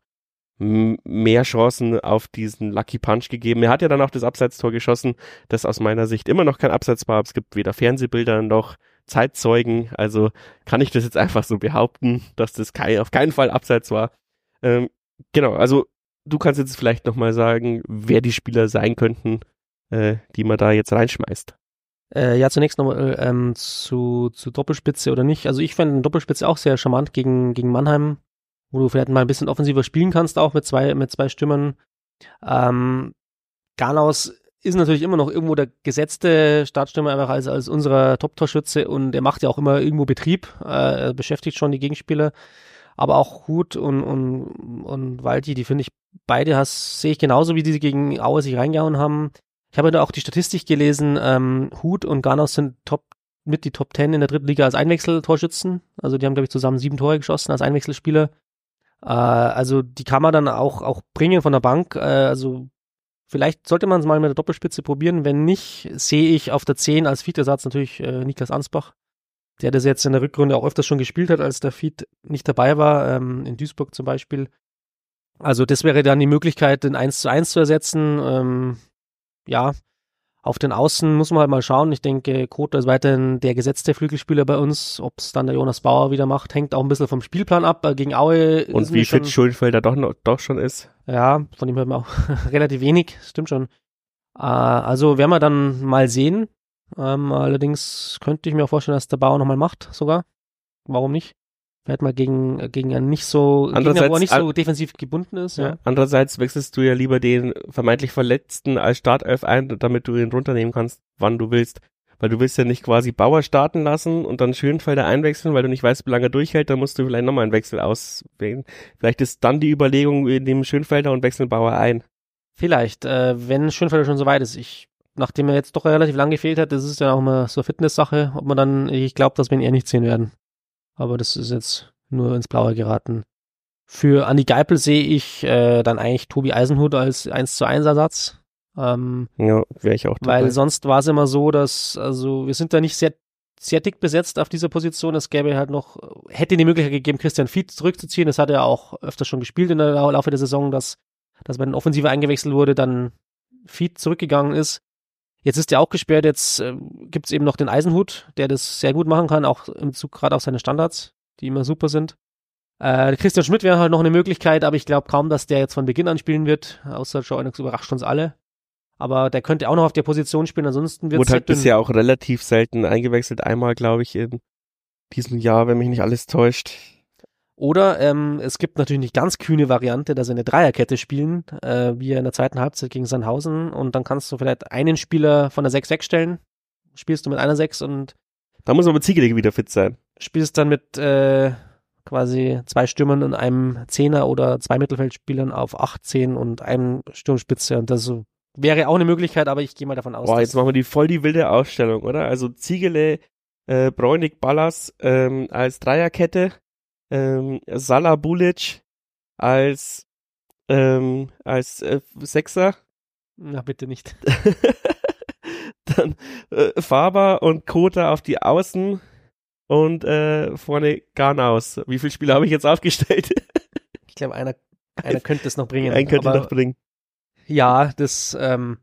mehr Chancen auf diesen Lucky Punch gegeben. Er hat ja dann auch das Abseitstor geschossen, das aus meiner Sicht immer noch kein Abseits war. Es gibt weder Fernsehbilder noch Zeitzeugen. Also kann ich das jetzt einfach so behaupten, dass das kein, auf keinen Fall Abseits war. Ähm, genau, also du kannst jetzt vielleicht nochmal sagen, wer die Spieler sein könnten, äh, die man da jetzt reinschmeißt. Äh, ja, zunächst nochmal ähm, zu, zu Doppelspitze oder nicht. Also ich fände Doppelspitze auch sehr charmant gegen, gegen Mannheim, wo du vielleicht mal ein bisschen offensiver spielen kannst, auch mit zwei, mit zwei Stimmen. Ähm, Garnaus ist natürlich immer noch irgendwo der gesetzte Startstürmer einfach als, als unserer Top-Torschütze und er macht ja auch immer irgendwo Betrieb, äh, beschäftigt schon die Gegenspieler. aber auch Hut und, und, und Waldi, die finde ich beide sehe ich genauso, wie die gegen Aue sich reingehauen haben. Ich habe da auch die Statistik gelesen, ähm, Hut und Garnaus sind Top, mit die Top 10 in der dritten Liga als Einwechseltorschützen. Also die haben, glaube ich, zusammen sieben Tore geschossen als Einwechselspieler. Äh, also die kann man dann auch, auch bringen von der Bank. Äh, also vielleicht sollte man es mal mit der Doppelspitze probieren. Wenn nicht, sehe ich auf der 10 als Vietersatz natürlich äh, Niklas Ansbach, der das jetzt in der Rückrunde auch öfters schon gespielt hat, als der Fied nicht dabei war, ähm, in Duisburg zum Beispiel. Also das wäre dann die Möglichkeit, den 1 zu 1 zu ersetzen. Ähm, ja, auf den Außen muss man halt mal schauen. Ich denke, Kota ist weiterhin der gesetzte Flügelspieler bei uns. Ob es dann der Jonas Bauer wieder macht, hängt auch ein bisschen vom Spielplan ab. Äh, gegen Aue. Und wie fit Schulfelder doch, noch, doch schon ist. Ja, von ihm hört man auch relativ wenig. Stimmt schon. Äh, also werden wir dann mal sehen. Ähm, allerdings könnte ich mir auch vorstellen, dass der Bauer nochmal macht, sogar. Warum nicht? Vielleicht mal gegen, gegen einen nicht so, Gegner, wo er nicht so defensiv gebunden ist. Ja. ja. Andererseits wechselst du ja lieber den vermeintlich Verletzten als Startelf ein, damit du ihn runternehmen kannst, wann du willst. Weil du willst ja nicht quasi Bauer starten lassen und dann Schönfelder einwechseln, weil du nicht weißt, wie lange er durchhält, dann musst du vielleicht nochmal einen Wechsel auswählen. Vielleicht ist dann die Überlegung, wir nehmen Schönfelder und wechseln Bauer ein. Vielleicht, äh, wenn Schönfelder schon so weit ist. Ich, nachdem er jetzt doch relativ lang gefehlt hat, das ist ja auch immer so eine Fitness-Sache, ob man dann, ich glaube, dass wir ihn eher nicht sehen werden. Aber das ist jetzt nur ins Blaue geraten. Für Andi Geipel sehe ich äh, dann eigentlich Tobi Eisenhut als 1 zu 1 Ersatz. Ähm, ja, wäre ich auch dabei. Weil sonst war es immer so, dass, also wir sind da nicht sehr, sehr dick besetzt auf dieser Position. Es gäbe halt noch, hätte die Möglichkeit gegeben, Christian Fied zurückzuziehen. Das hat er auch öfter schon gespielt in der Laufe der Saison, dass, dass wenn ein Offensiver eingewechselt wurde, dann Fied zurückgegangen ist. Jetzt ist er auch gesperrt, jetzt äh, gibt es eben noch den Eisenhut, der das sehr gut machen kann, auch im Zug gerade auf seine Standards, die immer super sind. Äh, Christian Schmidt wäre halt noch eine Möglichkeit, aber ich glaube kaum, dass der jetzt von Beginn an spielen wird, außer Joe überrascht uns alle. Aber der könnte auch noch auf der Position spielen, ansonsten wird es Wurde halt bisher auch relativ selten eingewechselt, einmal glaube ich in diesem Jahr, wenn mich nicht alles täuscht. Oder ähm, es gibt natürlich nicht ganz kühne Variante, dass sie eine Dreierkette spielen, äh, wie in der zweiten Halbzeit gegen Sandhausen. Und dann kannst du vielleicht einen Spieler von der 6 wegstellen. Spielst du mit einer 6 und. Da muss aber Ziegelige wieder fit sein. Spielst dann mit äh, quasi zwei Stürmern und einem Zehner oder zwei Mittelfeldspielern auf 18 und einem Sturmspitze. Und das wäre auch eine Möglichkeit, aber ich gehe mal davon aus. Boah, jetzt machen wir die voll die wilde Ausstellung, oder? Also Ziegele, äh, Bräunig, Ballas ähm, als Dreierkette ähm, Salah Bulic als ähm, als äh, Sechser. Na bitte nicht. Dann äh, Faber und Kota auf die Außen und äh, vorne Garnaus. Wie viele Spieler habe ich jetzt aufgestellt? ich glaube, einer, einer könnte es noch bringen. Einen könnte noch bringen. Ja, das ähm,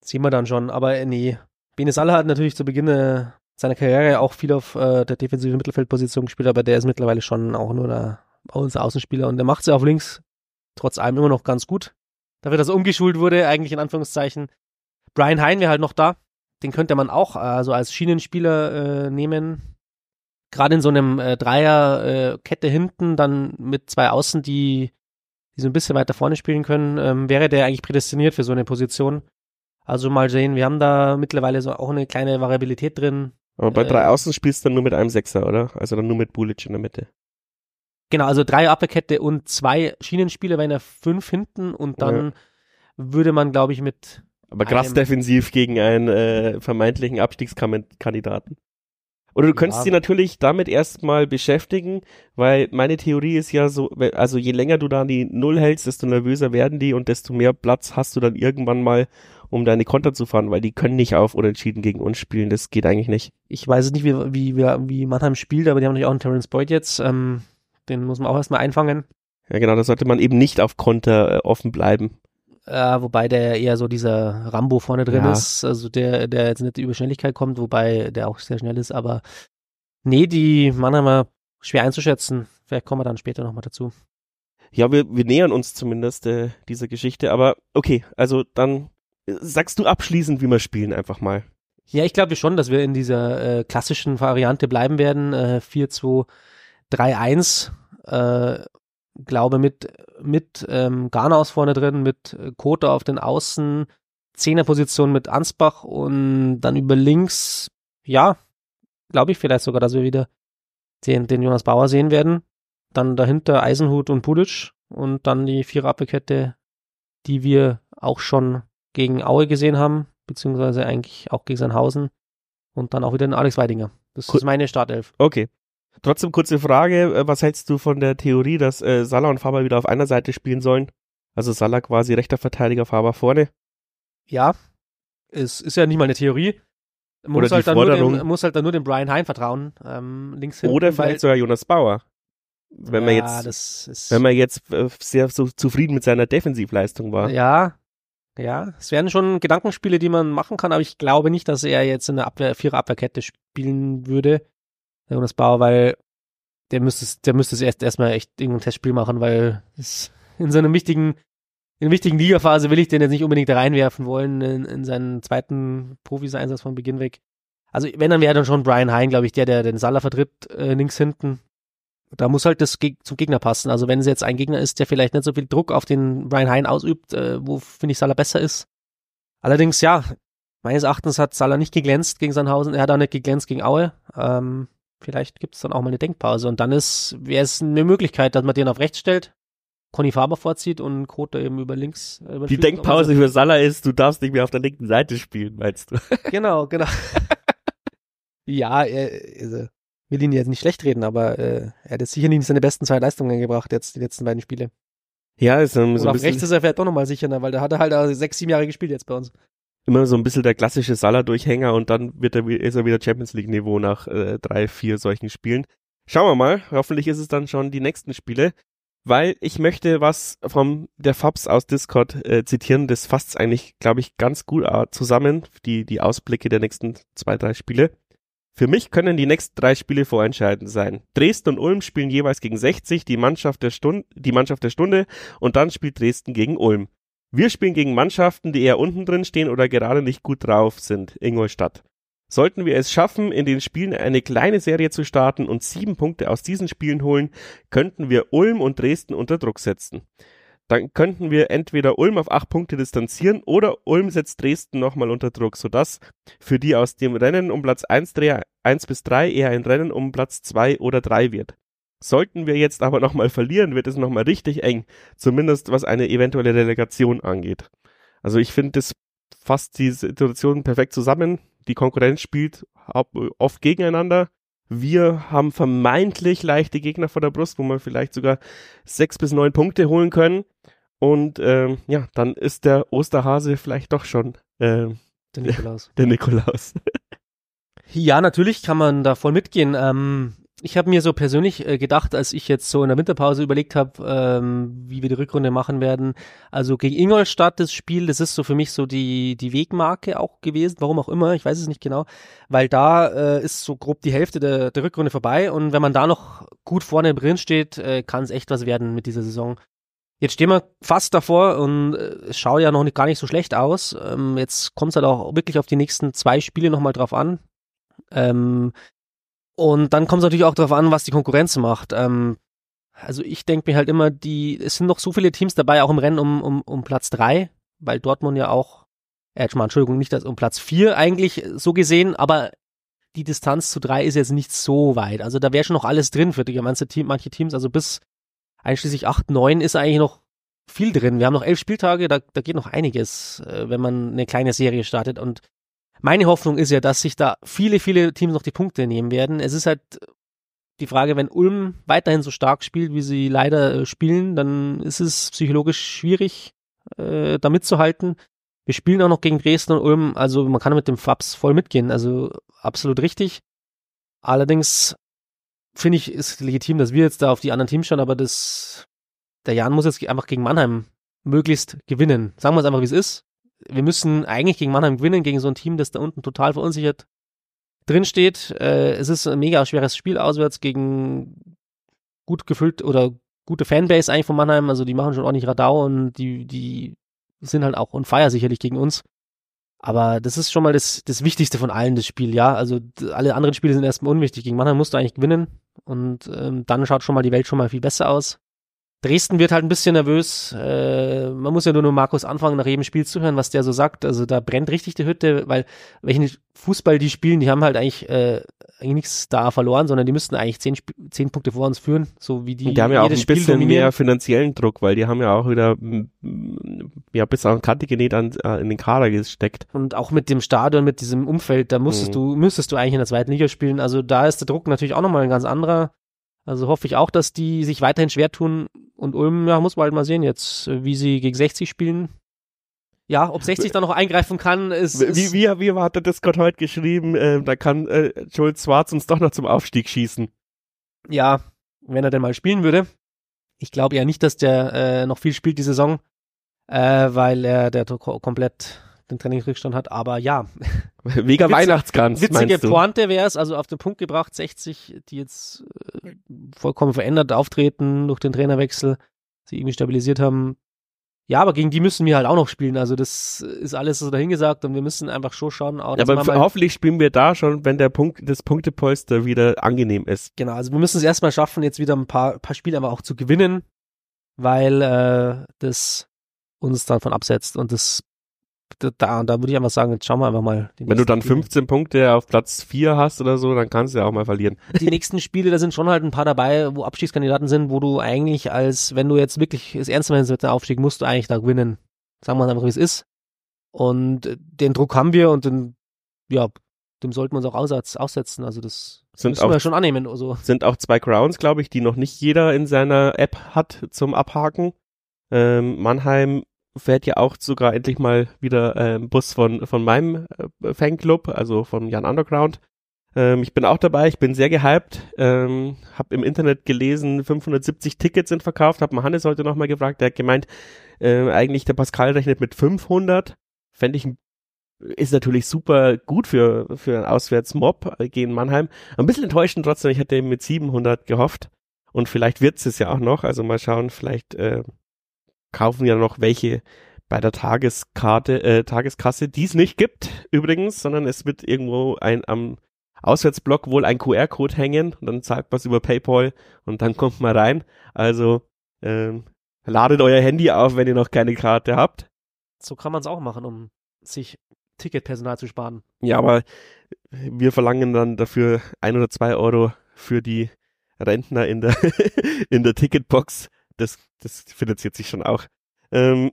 sehen wir dann schon. Aber äh, nee, Bene Salah hat natürlich zu Beginn äh, seiner Karriere auch viel auf äh, der defensiven Mittelfeldposition gespielt, aber der ist mittlerweile schon auch nur der, unser Außenspieler und der macht es ja auf links trotz allem immer noch ganz gut. Dafür, dass er umgeschult wurde, eigentlich in Anführungszeichen. Brian Hein wäre halt noch da. Den könnte man auch äh, so als Schienenspieler äh, nehmen. Gerade in so einem äh, Dreier-Kette äh, hinten, dann mit zwei Außen, die, die so ein bisschen weiter vorne spielen können, ähm, wäre der eigentlich prädestiniert für so eine Position. Also mal sehen, wir haben da mittlerweile so auch eine kleine Variabilität drin. Aber bei äh, drei Außen spielst du dann nur mit einem Sechser, oder? Also dann nur mit Bulic in der Mitte. Genau, also drei Abwehrkette und zwei Schienenspieler, wenn er fünf hinten und dann ja. würde man, glaube ich, mit. Aber krass defensiv gegen einen äh, vermeintlichen Abstiegskandidaten. Oder du könntest ja. sie natürlich damit erstmal beschäftigen, weil meine Theorie ist ja so, also je länger du da die Null hältst, desto nervöser werden die und desto mehr Platz hast du dann irgendwann mal, um deine Konter zu fahren, weil die können nicht auf Unentschieden gegen uns spielen, das geht eigentlich nicht. Ich weiß nicht, wie, wie, wie Mannheim spielt, aber die haben natürlich auch einen Terence Boyd jetzt, ähm, den muss man auch erstmal einfangen. Ja genau, da sollte man eben nicht auf Konter äh, offen bleiben. Äh, wobei der eher so dieser Rambo vorne drin ja. ist, also der, der jetzt nicht über Schnelligkeit kommt, wobei der auch sehr schnell ist, aber nee, die Mannheimer schwer einzuschätzen. Vielleicht kommen wir dann später nochmal dazu. Ja, wir, wir nähern uns zumindest äh, dieser Geschichte, aber okay, also dann sagst du abschließend, wie wir spielen, einfach mal. Ja, ich glaube schon, dass wir in dieser äh, klassischen Variante bleiben werden. Äh, 4-2-3-1. Äh, glaube mit, mit ähm, Garnaus vorne drin, mit Kota auf den Außen, Zehnerposition mit Ansbach und dann über links, ja, glaube ich vielleicht sogar, dass wir wieder den, den Jonas Bauer sehen werden. dann dahinter Eisenhut und Pulic und dann die Viererabwehrkette, die wir auch schon gegen Aue gesehen haben, beziehungsweise eigentlich auch gegen Sandhausen und dann auch wieder den Alex Weidinger. Das Cool. ist meine Startelf. Okay. Trotzdem kurze Frage, äh, was hältst du von der Theorie, dass äh, Salah und Faber wieder auf einer Seite spielen sollen? Also Salah quasi rechter Verteidiger, Faber vorne. Ja, es ist ja nicht mal eine Theorie. Man Oder muss, halt dann nur Forderung. dem, muss halt dann nur dem Brian Hein vertrauen, ähm, links hinten. Oder vielleicht sogar Jonas Bauer. Wenn man ja, jetzt, das ist, wenn man jetzt äh, sehr so zufrieden mit seiner Defensivleistung war. Ja, ja, es wären schon Gedankenspiele, die man machen kann, aber ich glaube nicht, dass er jetzt in der Abwehr, vierer Abwehrkette spielen würde, Jonas Bauer, weil der müsste es, der müsste es erst erstmal echt irgendein Testspiel machen, weil es in so einem wichtigen, in einer wichtigen Ligaphase will ich den jetzt nicht unbedingt reinwerfen wollen, in, in seinen zweiten Profis-Einsatz von Beginn weg. Also wenn, dann wäre dann schon Brian Hein, glaube ich, der, der den Salah vertritt, äh, links hinten. Da muss halt das zum Gegner passen. Also wenn es jetzt ein Gegner ist, der vielleicht nicht so viel Druck auf den Brian Hein ausübt, äh, wo finde ich Salah besser ist. Allerdings, ja, meines Erachtens hat Salah nicht geglänzt gegen Sandhausen, er hat auch nicht geglänzt gegen Aue. Ähm, vielleicht gibt es dann auch mal eine Denkpause und dann ist, wäre es eine Möglichkeit, dass man den auf rechts stellt, Conny Faber vorzieht und Kote eben über links. Äh, über Die Denkpause für Salah ist, du darfst nicht mehr auf der linken Seite spielen, meinst du? Genau, genau. ja, er, also, will ihn jetzt nicht schlecht reden, aber äh, er hat jetzt sicher nicht seine besten zwei Leistungen gebracht, jetzt die letzten beiden Spiele. Ja, ist ähm, so Und ein auf rechts bisschen, ist er vielleicht doch nochmal sicherer, weil da hat er halt auch sechs, sieben Jahre gespielt jetzt bei uns. immer so ein bisschen der klassische Salah-Durchhänger und dann wird er, ist er wieder Champions League-Niveau nach äh, drei, vier solchen Spielen. Schauen wir mal. Hoffentlich ist es dann schon die nächsten Spiele, weil ich möchte was vom der Fabs aus Discord äh, zitieren. Das fasst eigentlich, glaube ich, ganz gut äh, zusammen, die, die Ausblicke der nächsten zwei, drei Spiele. Für mich können die nächsten drei Spiele vorentscheidend sein. Dresden und Ulm spielen jeweils gegen 60, die Mannschaft der Stunde, die Mannschaft der Stunde und dann spielt Dresden gegen Ulm. Wir spielen gegen Mannschaften, die eher unten drin stehen oder gerade nicht gut drauf sind. Ingolstadt. Sollten wir es schaffen, in den Spielen eine kleine Serie zu starten und sieben Punkte aus diesen Spielen holen, könnten wir Ulm und Dresden unter Druck setzen. Dann könnten wir entweder Ulm auf acht Punkte distanzieren oder Ulm setzt Dresden nochmal unter Druck, sodass für die aus dem Rennen um Platz 1, 1 bis 3 eher ein Rennen um Platz 2 oder 3 wird. Sollten wir jetzt aber nochmal verlieren, wird es nochmal richtig eng, zumindest was eine eventuelle Relegation angeht. Also ich finde, das fasst die Situation perfekt zusammen. Die Konkurrenz spielt oft gegeneinander. Wir haben vermeintlich leichte Gegner vor der Brust, wo wir vielleicht sogar sechs bis neun Punkte holen können. Und ähm, ja, dann ist der Osterhase vielleicht doch schon ähm, Der Nikolaus. der Nikolaus. Ja, natürlich kann man da voll mitgehen. Ähm, ich habe mir so persönlich äh, gedacht, als ich jetzt so in der Winterpause überlegt habe, ähm, wie wir die Rückrunde machen werden. Also gegen Ingolstadt das Spiel, das ist so für mich so die die Wegmarke auch gewesen. Warum auch immer, ich weiß es nicht genau, weil da äh, ist so grob die Hälfte der, der Rückrunde vorbei und wenn man da noch gut vorne drin steht, äh, kann es echt was werden mit dieser Saison. Jetzt stehen wir fast davor und äh, es schaut ja noch nicht, gar nicht so schlecht aus. Ähm, jetzt kommt es halt auch wirklich auf die nächsten zwei Spiele nochmal drauf an. Ähm, und dann kommt es natürlich auch darauf an, was die Konkurrenz macht. Ähm, also ich denke mir halt immer, die, es sind noch so viele Teams dabei, auch im Rennen um, um, um Platz drei, weil Dortmund ja auch, äh, Entschuldigung, nicht das um Platz vier eigentlich so gesehen, aber die Distanz zu drei ist jetzt nicht so weit. Also da wäre schon noch alles drin für die ganze Team, manche Teams, also bis einschließlich acht, neun ist eigentlich noch viel drin. Wir haben noch elf Spieltage, da, da geht noch einiges, äh, wenn man eine kleine Serie startet und meine Hoffnung ist ja, dass sich da viele, viele Teams noch die Punkte nehmen werden. Es ist halt die Frage, wenn Ulm weiterhin so stark spielt, wie sie leider äh, spielen, dann ist es psychologisch schwierig, äh, da mitzuhalten. Wir spielen auch noch gegen Dresden und Ulm, also man kann mit dem Fabs voll mitgehen, also absolut richtig. Allerdings finde ich, ist legitim, dass wir jetzt da auf die anderen Teams schauen, aber das, der Jan muss jetzt einfach gegen Mannheim möglichst gewinnen. Sagen wir es einfach, wie es ist wir müssen eigentlich gegen Mannheim gewinnen, gegen so ein Team, das da unten total verunsichert drinsteht. Äh, es ist ein mega schweres Spiel auswärts gegen gut gefüllt oder gute Fanbase eigentlich von Mannheim. Also die machen schon ordentlich Radau und die, die sind halt auch on fire sicherlich gegen uns. Aber das ist schon mal das, das Wichtigste von allen, das Spiel, ja. Also alle anderen Spiele sind erstmal unwichtig. Gegen Mannheim musst du eigentlich gewinnen. Und ähm, dann schaut schon mal die Welt schon mal viel besser aus. Dresden wird halt ein bisschen nervös. Äh, man muss ja nur nur Markus anfangen, nach jedem Spiel zuhören, was der so sagt. Also da brennt richtig die Hütte, weil welchen Fußball die spielen, die haben halt eigentlich äh, eigentlich nichts da verloren, sondern die müssten eigentlich zehn, zehn Punkte vor uns führen, so wie die. Und die haben ja auch ein Spiel bisschen dominieren. mehr finanziellen Druck, weil die haben ja auch wieder ja bis an Kante genäht an, äh, in den Kader gesteckt. Und auch mit dem Stadion, mit diesem Umfeld, da musstest mhm. du, müsstest du eigentlich in der zweiten Liga spielen. Also da ist der Druck natürlich auch nochmal ein ganz anderer. Also hoffe ich auch, dass die sich weiterhin schwer tun. Und Ulm, ja, muss man halt mal sehen jetzt, wie sie gegen 60 spielen. Ja, ob 60 da noch eingreifen kann, ist. Wie, wie, wie hat der Discord heute geschrieben? Äh, da kann äh, Joel Schwarz uns doch noch zum Aufstieg schießen. Ja, wenn er denn mal spielen würde. Ich glaube ja nicht, dass der äh, noch viel spielt die Saison, äh, weil er der komplett den Trainingsrückstand hat, aber ja. Mega Weihnachtsgans. Witzige Pointe wäre es, also auf den Punkt gebracht, 60, die jetzt äh, vollkommen verändert auftreten durch den Trainerwechsel, sie irgendwie stabilisiert haben, ja, aber gegen die müssen wir halt auch noch spielen. Also das ist alles so dahingesagt und wir müssen einfach schon schauen. Auch, ja, aber hoffentlich spielen wir da schon, wenn der Punkt, das Punktepolster wieder angenehm ist. Genau, also wir müssen es erstmal schaffen, jetzt wieder ein paar, paar Spiele aber auch zu gewinnen, weil äh, das uns dann von absetzt und das da, da würde ich einfach sagen, jetzt schauen wir einfach mal. Wenn du dann 15 Spiele. Punkte auf Platz 4 hast oder so, dann kannst du ja auch mal verlieren. Die nächsten Spiele, da sind schon halt ein paar dabei, wo Abstiegskandidaten sind, wo du eigentlich als, wenn du jetzt wirklich es ernst meinst mit dem Aufstieg, musst du eigentlich da gewinnen. Sagen wir einfach, wie es ist. Und den Druck haben wir und den, ja, dem sollten wir uns auch aussatz, aussetzen. Also das sind müssen auch, wir schon annehmen. Also. Sind auch zwei Grounds, glaube ich, die noch nicht jeder in seiner App hat zum Abhaken. Ähm, Mannheim fährt ja auch sogar endlich mal wieder äh, Bus von, von meinem äh, Fanclub, also von Jan Underground. Ähm, ich bin auch dabei, ich bin sehr gehypt, ähm, habe im Internet gelesen, 570 Tickets sind verkauft, habe Hannes heute nochmal gefragt, der hat gemeint, äh, eigentlich der Pascal rechnet mit 500, fände ich ist natürlich super gut für, für einen Auswärtsmob äh, gegen Mannheim. Ein bisschen enttäuschend trotzdem, ich hätte mit 700 gehofft. Und vielleicht wird's es ja auch noch. Also mal schauen, vielleicht äh, kaufen ja noch welche bei der Tageskarte, äh, Tageskasse, die es nicht gibt übrigens, sondern es wird irgendwo ein am Auswärtsblock wohl ein QR-Code hängen und dann zahlt man es über PayPal und dann kommt man rein. Also ähm, ladet euer Handy auf, wenn ihr noch keine Karte habt. So kann man es auch machen, um sich Ticketpersonal zu sparen. Ja, aber wir verlangen dann dafür ein oder zwei Euro für die Rentner in der in der Ticketbox das, das finanziert sich schon auch. Ähm,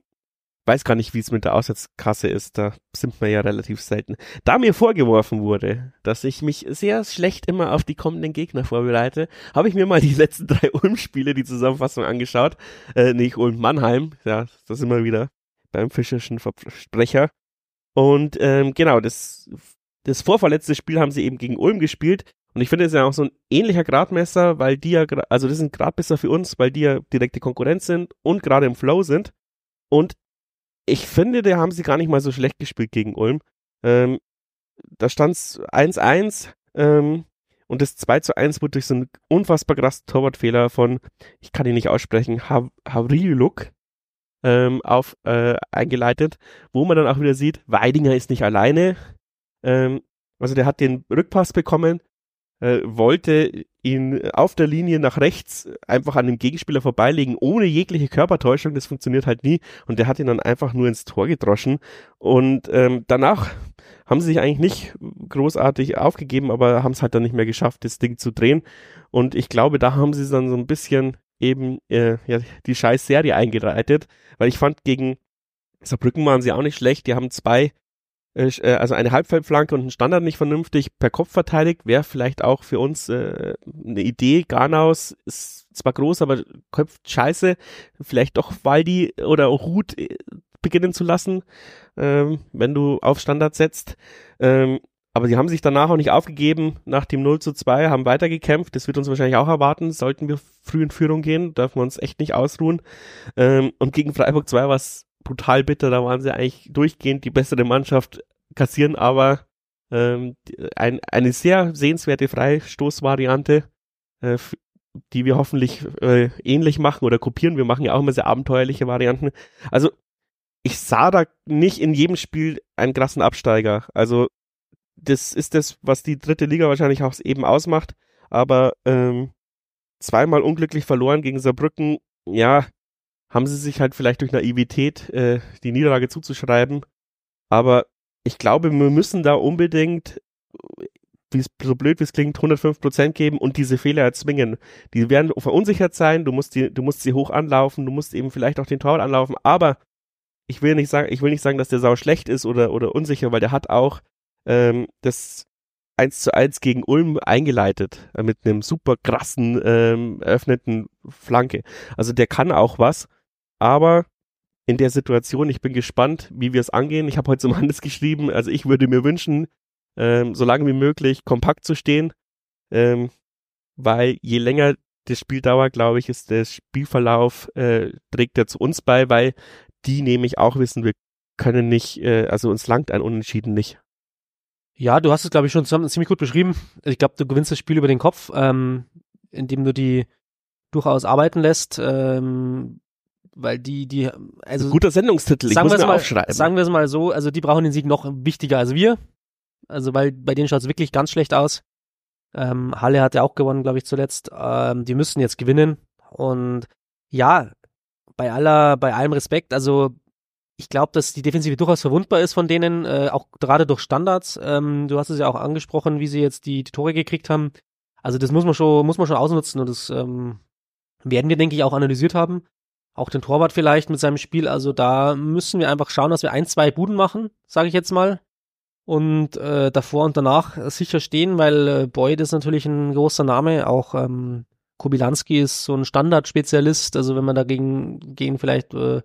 weiß gar nicht, wie es mit der Auswärtskasse ist, da sind wir ja relativ selten. Da mir vorgeworfen wurde, dass ich mich sehr schlecht immer auf die kommenden Gegner vorbereite, habe ich mir mal die letzten drei Ulm-Spiele, die Zusammenfassung angeschaut. Äh, nicht Ulm-Mannheim, ja, das wir wieder beim fischerschen Versprecher. Und ähm, genau, das, das vorverletzte Spiel haben sie eben gegen Ulm gespielt. Und ich finde, es ist ja auch so ein ähnlicher Gradmesser, weil die ja, also das sind Gradmesser für uns, weil die ja direkte Konkurrenz sind und gerade im Flow sind. Und ich finde, da haben sie gar nicht mal so schlecht gespielt gegen Ulm. Ähm, da stand es 1-1 ähm, und das 2 zu 1 wurde durch so einen unfassbar krassen Torwartfehler von, ich kann ihn nicht aussprechen, Havriluk ähm, auf äh, eingeleitet, wo man dann auch wieder sieht, Weidinger ist nicht alleine. Ähm, also der hat den Rückpass bekommen, äh, wollte ihn auf der Linie nach rechts einfach an dem Gegenspieler vorbeilegen, ohne jegliche Körpertäuschung. Das funktioniert halt nie. Und der hat ihn dann einfach nur ins Tor gedroschen. Und ähm, danach haben sie sich eigentlich nicht großartig aufgegeben, aber haben es halt dann nicht mehr geschafft, das Ding zu drehen. Und ich glaube, da haben sie dann so ein bisschen eben äh, ja, die scheiß Serie eingeleitet, weil ich fand, gegen Saarbrücken waren sie auch nicht schlecht. Die haben zwei also eine Halbfeldflanke und ein Standard nicht vernünftig per Kopf verteidigt, wäre vielleicht auch für uns äh, eine Idee. Garnaus ist zwar groß, aber köpft scheiße. Vielleicht doch Waldi oder Ruth äh, beginnen zu lassen, ähm, wenn du auf Standard setzt. Ähm, aber sie haben sich danach auch nicht aufgegeben. Nach dem 0 zu 2 haben weitergekämpft. Das wird uns wahrscheinlich auch erwarten. Sollten wir früh in Führung gehen, dürfen wir uns echt nicht ausruhen. Ähm, und gegen Freiburg 2 war es brutal bitter. Da waren sie eigentlich durchgehend die bessere Mannschaft, kassieren aber ähm, ein, eine sehr sehenswerte Freistoßvariante, äh, die wir hoffentlich äh, ähnlich machen oder kopieren. Wir machen ja auch immer sehr abenteuerliche Varianten. Also ich sah da nicht in jedem Spiel einen krassen Absteiger. Also das ist das, was die dritte Liga wahrscheinlich auch eben ausmacht. Aber ähm, zweimal unglücklich verloren gegen Saarbrücken, ja, haben sie sich halt vielleicht durch Naivität äh, die Niederlage zuzuschreiben. Aber ich glaube, wir müssen da unbedingt wie so blöd wie es klingt, 105 Prozent geben und diese Fehler erzwingen. Die werden verunsichert sein, du musst die, du musst sie hoch anlaufen, du musst eben vielleicht auch den Torwart anlaufen, aber ich will nicht sagen, ich will nicht sagen, dass der Sau schlecht ist oder, oder unsicher, weil der hat auch ähm, das 1 zu 1 gegen Ulm eingeleitet, äh, mit einem super krassen, ähm, eröffneten Flanke. Also der kann auch was, aber in der Situation, ich bin gespannt, wie wir es angehen. Ich habe heute zum Hannes geschrieben, also ich würde mir wünschen, ähm, so lange wie möglich kompakt zu stehen, ähm, weil je länger das Spiel dauert, glaube ich, ist der Spielverlauf, äh, trägt er zu uns bei, weil die nämlich auch wissen, wir können nicht, äh, also uns langt ein Unentschieden nicht. Ja, du hast es, glaube ich, schon ziemlich gut beschrieben. Ich glaube, du gewinnst das Spiel über den Kopf, ähm, indem du die durchaus arbeiten lässt, ähm, weil die, die, also. Guter Sendungstitel, ich sagen muss wir es mir mal, aufschreiben. Sagen wir es mal so, also die brauchen den Sieg noch wichtiger als wir. Also, weil bei denen schaut es wirklich ganz schlecht aus. Ähm, Halle hat ja auch gewonnen, glaube ich, zuletzt. Ähm, die müssen jetzt gewinnen. Und ja, bei aller, bei allem Respekt, also ich glaube, dass die Defensive durchaus verwundbar ist von denen, äh, auch gerade durch Standards. Ähm, du hast es ja auch angesprochen, wie sie jetzt die, die Tore gekriegt haben. Also das muss man schon, muss man schon ausnutzen und das ähm, werden wir, denke ich, auch analysiert haben. Auch den Torwart vielleicht mit seinem Spiel. Also da müssen wir einfach schauen, dass wir ein, zwei Buden machen, sage ich jetzt mal. Und äh, davor und danach sicher stehen, weil äh, Boyd ist natürlich ein großer Name. Auch ähm, Kobilanski ist so ein Standardspezialist. Also wenn man dagegen gegen vielleicht äh,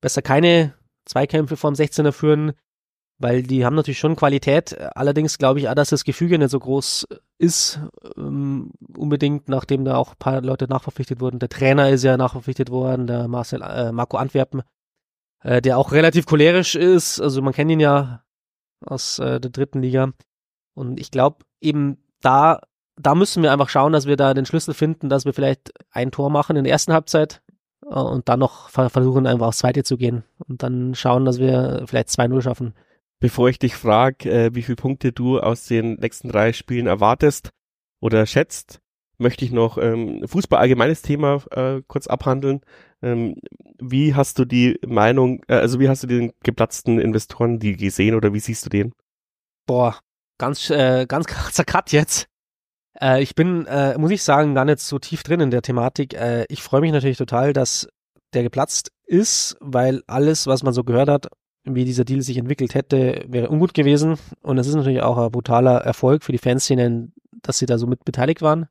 besser keine Zweikämpfe vorm 16er führen, weil die haben natürlich schon Qualität. Allerdings glaube ich auch, dass das Gefüge nicht so groß ist, ähm, unbedingt, nachdem da auch ein paar Leute nachverpflichtet wurden. Der Trainer ist ja nachverpflichtet worden, der Marcel, äh, Marco Antwerpen, äh, der auch relativ cholerisch ist. Also man kennt ihn ja aus äh, der dritten Liga. Und ich glaube, eben da, da müssen wir einfach schauen, dass wir da den Schlüssel finden, dass wir vielleicht ein Tor machen in der ersten Halbzeit äh, und dann noch versuchen, einfach aufs zweite zu gehen und dann schauen, dass wir vielleicht 2-0 schaffen. Bevor ich dich frage, äh, wie viele Punkte du aus den nächsten drei Spielen erwartest oder schätzt, möchte ich noch ähm, Fußball allgemeines Thema äh, kurz abhandeln. Ähm, wie hast du die Meinung, äh, also wie hast du den geplatzten Investoren die gesehen oder wie siehst du den? Boah, ganz äh, ganz krasser Cut jetzt. Äh, ich bin, äh, muss ich sagen, gar nicht so tief drin in der Thematik. Äh, ich freue mich natürlich total, dass der geplatzt ist, weil alles, was man so gehört hat, wie dieser Deal sich entwickelt hätte, wäre ungut gewesen. Und es ist natürlich auch ein brutaler Erfolg für die Fanszenen, dass sie da so mit beteiligt waren.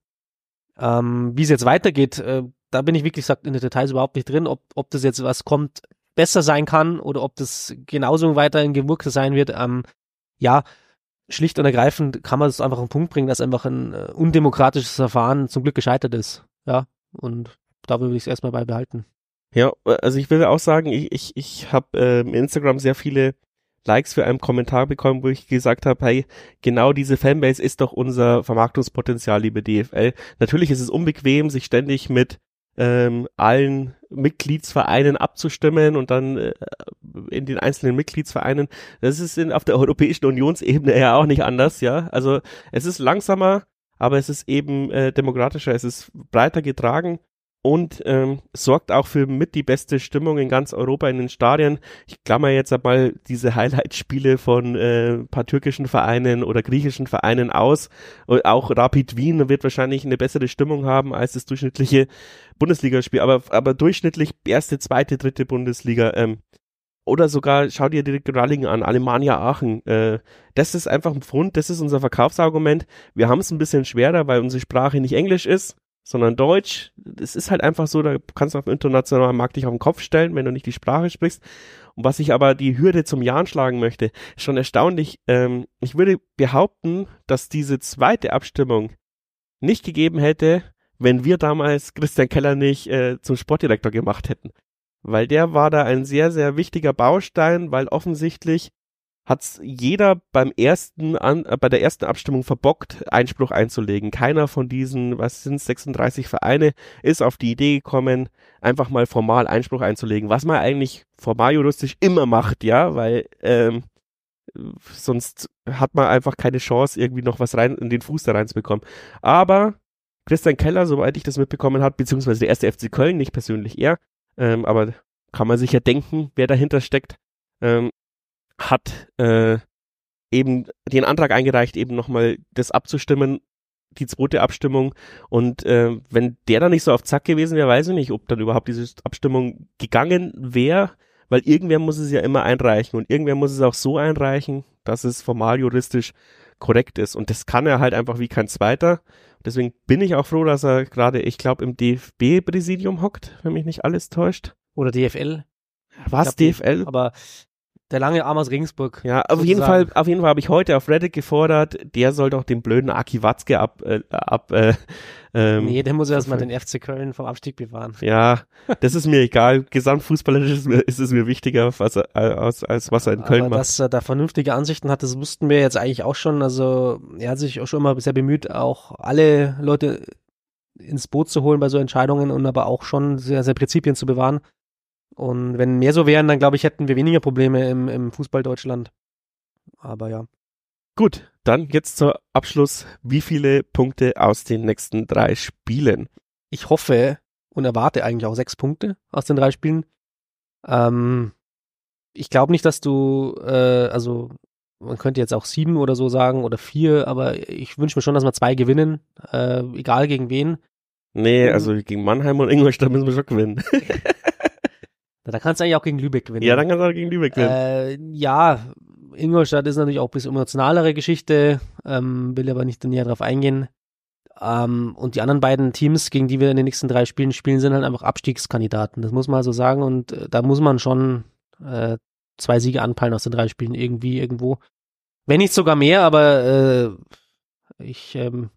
Ähm, wie es jetzt weitergeht, äh, da bin ich wirklich sagt in den Details überhaupt nicht drin, ob, ob das jetzt was kommt, besser sein kann oder ob das genauso weiterhin gewurkt sein wird. Ähm, ja, schlicht und ergreifend kann man es einfach auf den Punkt bringen, dass einfach ein äh, undemokratisches Verfahren zum Glück gescheitert ist. Ja, und da würde ich es erstmal beibehalten. Ja, also ich will auch sagen, ich, ich, ich habe äh, Instagram sehr viele Likes für einen Kommentar bekommen, wo ich gesagt habe, hey, genau diese Fanbase ist doch unser Vermarktungspotenzial, liebe DFL. Natürlich ist es unbequem, sich ständig mit ähm, allen Mitgliedsvereinen abzustimmen und dann äh, in den einzelnen Mitgliedsvereinen. Das ist in, auf der Europäischen Unionsebene ja auch nicht anders, ja. Also es ist langsamer, aber es ist eben äh, demokratischer, es ist breiter getragen und ähm, sorgt auch für mit die beste Stimmung in ganz Europa in den Stadien. Ich klammer jetzt einmal diese Highlight-Spiele von äh, paar türkischen Vereinen oder griechischen Vereinen aus. Und auch Rapid Wien wird wahrscheinlich eine bessere Stimmung haben als das durchschnittliche Bundesligaspiel, aber, aber durchschnittlich erste, zweite, dritte Bundesliga. Ähm, oder sogar, schau dir die Regionalligen an, Alemannia Aachen. Äh, das ist einfach ein Pfund, das ist unser Verkaufsargument. Wir haben es ein bisschen schwerer, weil unsere Sprache nicht Englisch ist sondern Deutsch. Es ist halt einfach so, da kannst du auf dem internationalen Markt dich auf den Kopf stellen, wenn du nicht die Sprache sprichst. Und was ich aber die Hürde zum Jahr schlagen möchte, ist schon erstaunlich. Ähm, ich würde behaupten, dass diese zweite Abstimmung nicht gegeben hätte, wenn wir damals Christian Keller nicht äh, zum Sportdirektor gemacht hätten. Weil der war da ein sehr, sehr wichtiger Baustein, weil offensichtlich hat's jeder beim ersten an, äh, bei der ersten Abstimmung verbockt, Einspruch einzulegen. Keiner von diesen, was sind 36 Vereine, ist auf die Idee gekommen, einfach mal formal Einspruch einzulegen, was man eigentlich formal juristisch immer macht, ja, weil ähm, sonst hat man einfach keine Chance, irgendwie noch was rein in den Fuß da reinzubekommen. Aber Christian Keller, soweit ich das mitbekommen habe, beziehungsweise der erste FC Köln, nicht persönlich er, ähm, aber kann man sich ja denken, wer dahinter steckt, ähm, hat äh, eben den Antrag eingereicht, eben nochmal das abzustimmen, die zweite Abstimmung. Und äh, wenn der dann nicht so auf Zack gewesen wäre, weiß ich nicht, ob dann überhaupt diese Abstimmung gegangen wäre, weil irgendwer muss es ja immer einreichen und irgendwer muss es auch so einreichen, dass es formal juristisch korrekt ist. Und das kann er halt einfach wie kein zweiter. Deswegen bin ich auch froh, dass er gerade, ich glaube, im DFB-Präsidium hockt, wenn mich nicht alles täuscht. Oder DFL. Was, DFL? Aber der lange Arm aus Regensburg. Ja, auf sozusagen. jeden Fall, auf jeden Fall habe ich heute auf Reddit gefordert, der soll doch den blöden Aki Watzke ab, äh, ab äh, ähm, Nee, der muss erstmal den FC Köln vom Abstieg bewahren. Ja, das ist mir egal. Gesamtfußballerisch ist, mir, ist es mir wichtiger, was er, als, als was er in Köln Aber macht. Dass er da vernünftige Ansichten hat, das wussten wir jetzt eigentlich auch schon. Also er hat sich auch schon immer sehr bemüht, auch alle Leute ins Boot zu holen bei so Entscheidungen und aber auch schon sehr, sehr Prinzipien zu bewahren. Und wenn mehr so wären, dann glaube ich, hätten wir weniger Probleme im, im Fußball Deutschland. Aber ja. Gut, dann jetzt zur Abschluss. Wie viele Punkte aus den nächsten drei Spielen? Ich hoffe und erwarte eigentlich auch sechs Punkte aus den drei Spielen. Ähm, ich glaube nicht, dass du, äh, also man könnte jetzt auch sieben oder so sagen oder vier, aber ich wünsche mir schon, dass wir zwei gewinnen, äh, egal gegen wen. Nee, also gegen Mannheim und Ingolstadt müssen wir schon gewinnen. Da kannst du eigentlich auch gegen Lübeck gewinnen. Ja, dann kannst du auch gegen Lübeck gewinnen. Äh, ja, Ingolstadt ist natürlich auch ein bisschen emotionalere Geschichte, ähm, will aber nicht näher drauf eingehen. Ähm, und die anderen beiden Teams, gegen die wir in den nächsten drei Spielen spielen, sind halt einfach Abstiegskandidaten. Das muss man so sagen. Und äh, da muss man schon äh, zwei Siege anpeilen aus den drei Spielen irgendwie, irgendwo. Wenn nicht sogar mehr, aber äh, ich ähm,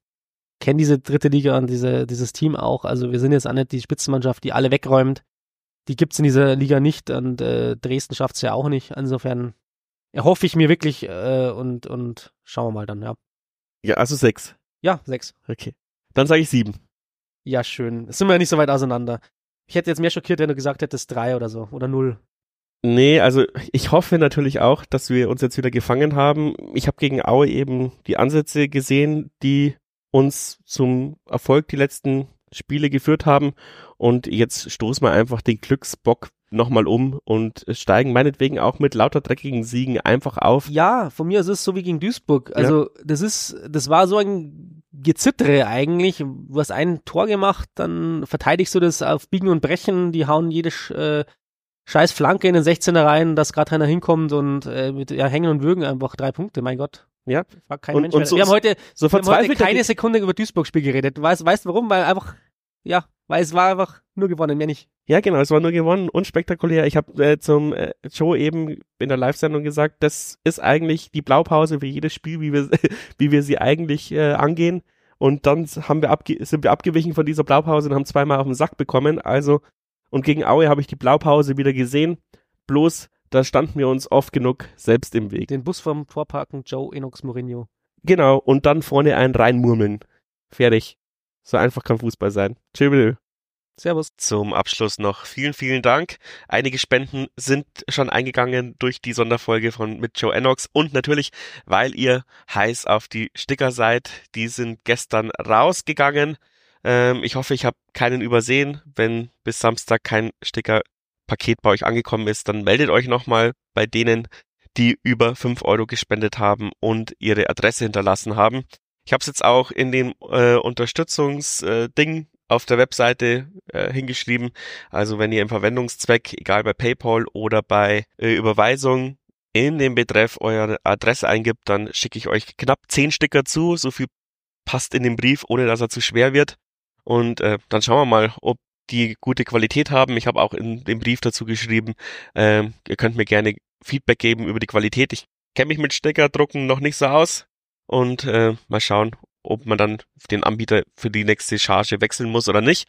kenne diese dritte Liga und diese, dieses Team auch. Also wir sind jetzt auch nicht die Spitzenmannschaft, die alle wegräumt die gibt's in dieser Liga nicht und äh, Dresden schafft's ja auch nicht. Insofern erhoffe ich mir wirklich äh, und, und schauen wir mal dann, ja. Ja, also sechs. Ja, sechs. Okay. Dann sage ich sieben. Ja, schön. Sind wir ja nicht so weit auseinander. Ich hätte jetzt mehr schockiert, wenn du gesagt hättest drei oder so oder null. Nee, also ich hoffe natürlich auch, dass wir uns jetzt wieder gefangen haben. Ich habe gegen Aue eben die Ansätze gesehen, die uns zum Erfolg die letzten Spiele geführt haben und jetzt stoßen wir einfach den Glücksbock nochmal um und steigen meinetwegen auch mit lauter dreckigen Siegen einfach auf. Ja, von mir ist es so wie gegen Duisburg. Also ja. das ist, das war so ein Gezittere eigentlich. Du hast ein Tor gemacht, dann verteidigst du das auf Biegen und Brechen, die hauen jede äh, scheiß Flanke in den 16er rein, dass gerade einer hinkommt und äh, mit ja, Hängen und Würgen einfach drei Punkte, mein Gott. Ja. War kein und, Mensch. Und so, wir haben heute, so wir haben heute keine Sekunde über Duisburg-Spiel geredet. Weißt, weißt du warum? Weil einfach, ja, weil es war einfach nur gewonnen, mehr nicht. Ja, genau, es war nur gewonnen und spektakulär. Ich habe äh, zum äh, Joe eben in der Live-Sendung gesagt, das ist eigentlich die Blaupause für jedes Spiel, wie wir, wie wir sie eigentlich äh, angehen. Und dann haben wir abge sind wir abgewichen von dieser Blaupause und haben zweimal auf den Sack bekommen. Also, und gegen Aue habe ich die Blaupause wieder gesehen. Bloß, da standen wir uns oft genug selbst im Weg. Den Bus vom Vorparken, Joe Enox Mourinho. Genau, und dann vorne ein reinmurmeln. Fertig. So einfach kann Fußball sein. Tschüss. Servus. Zum Abschluss noch vielen, vielen Dank. Einige Spenden sind schon eingegangen durch die Sonderfolge von mit Joe Enox und natürlich, weil ihr heiß auf die Sticker seid. Die sind gestern rausgegangen. Ähm, ich hoffe, ich habe keinen übersehen. Wenn bis Samstag kein Stickerpaket bei euch angekommen ist, dann meldet euch nochmal bei denen, die über fünf Euro gespendet haben und ihre Adresse hinterlassen haben. Ich habe es jetzt auch in dem äh, Unterstützungsding äh, auf der Webseite äh, hingeschrieben. Also wenn ihr im Verwendungszweck, egal bei PayPal oder bei äh, Überweisung, in den Betreff eure Adresse eingibt, dann schicke ich euch knapp zehn Sticker zu. So viel passt in den Brief, ohne dass er zu schwer wird. Und äh, dann schauen wir mal, ob die gute Qualität haben. Ich habe auch in dem Brief dazu geschrieben, äh, ihr könnt mir gerne Feedback geben über die Qualität. Ich kenne mich mit Steckerdrucken noch nicht so aus und äh, mal schauen, ob man dann den Anbieter für die nächste Charge wechseln muss oder nicht.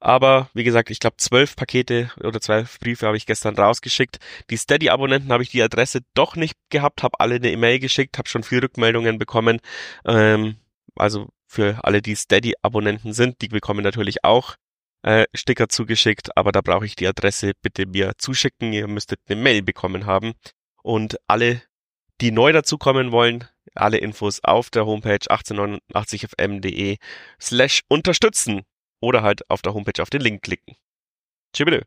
Aber wie gesagt, ich glaube, zwölf Pakete oder zwölf Briefe habe ich gestern rausgeschickt. Die Steady-Abonnenten habe ich die Adresse doch nicht gehabt, habe alle eine E-Mail geschickt, habe schon viel Rückmeldungen bekommen. Ähm, also für alle, die Steady-Abonnenten sind, die bekommen natürlich auch äh, Sticker zugeschickt, aber da brauche ich die Adresse bitte mir zuschicken. Ihr müsstet eine Mail bekommen haben. Und alle, die neu dazukommen wollen, alle Infos auf der Homepage 1889fm.de slash unterstützen oder halt auf der Homepage auf den Link klicken. Tschüss.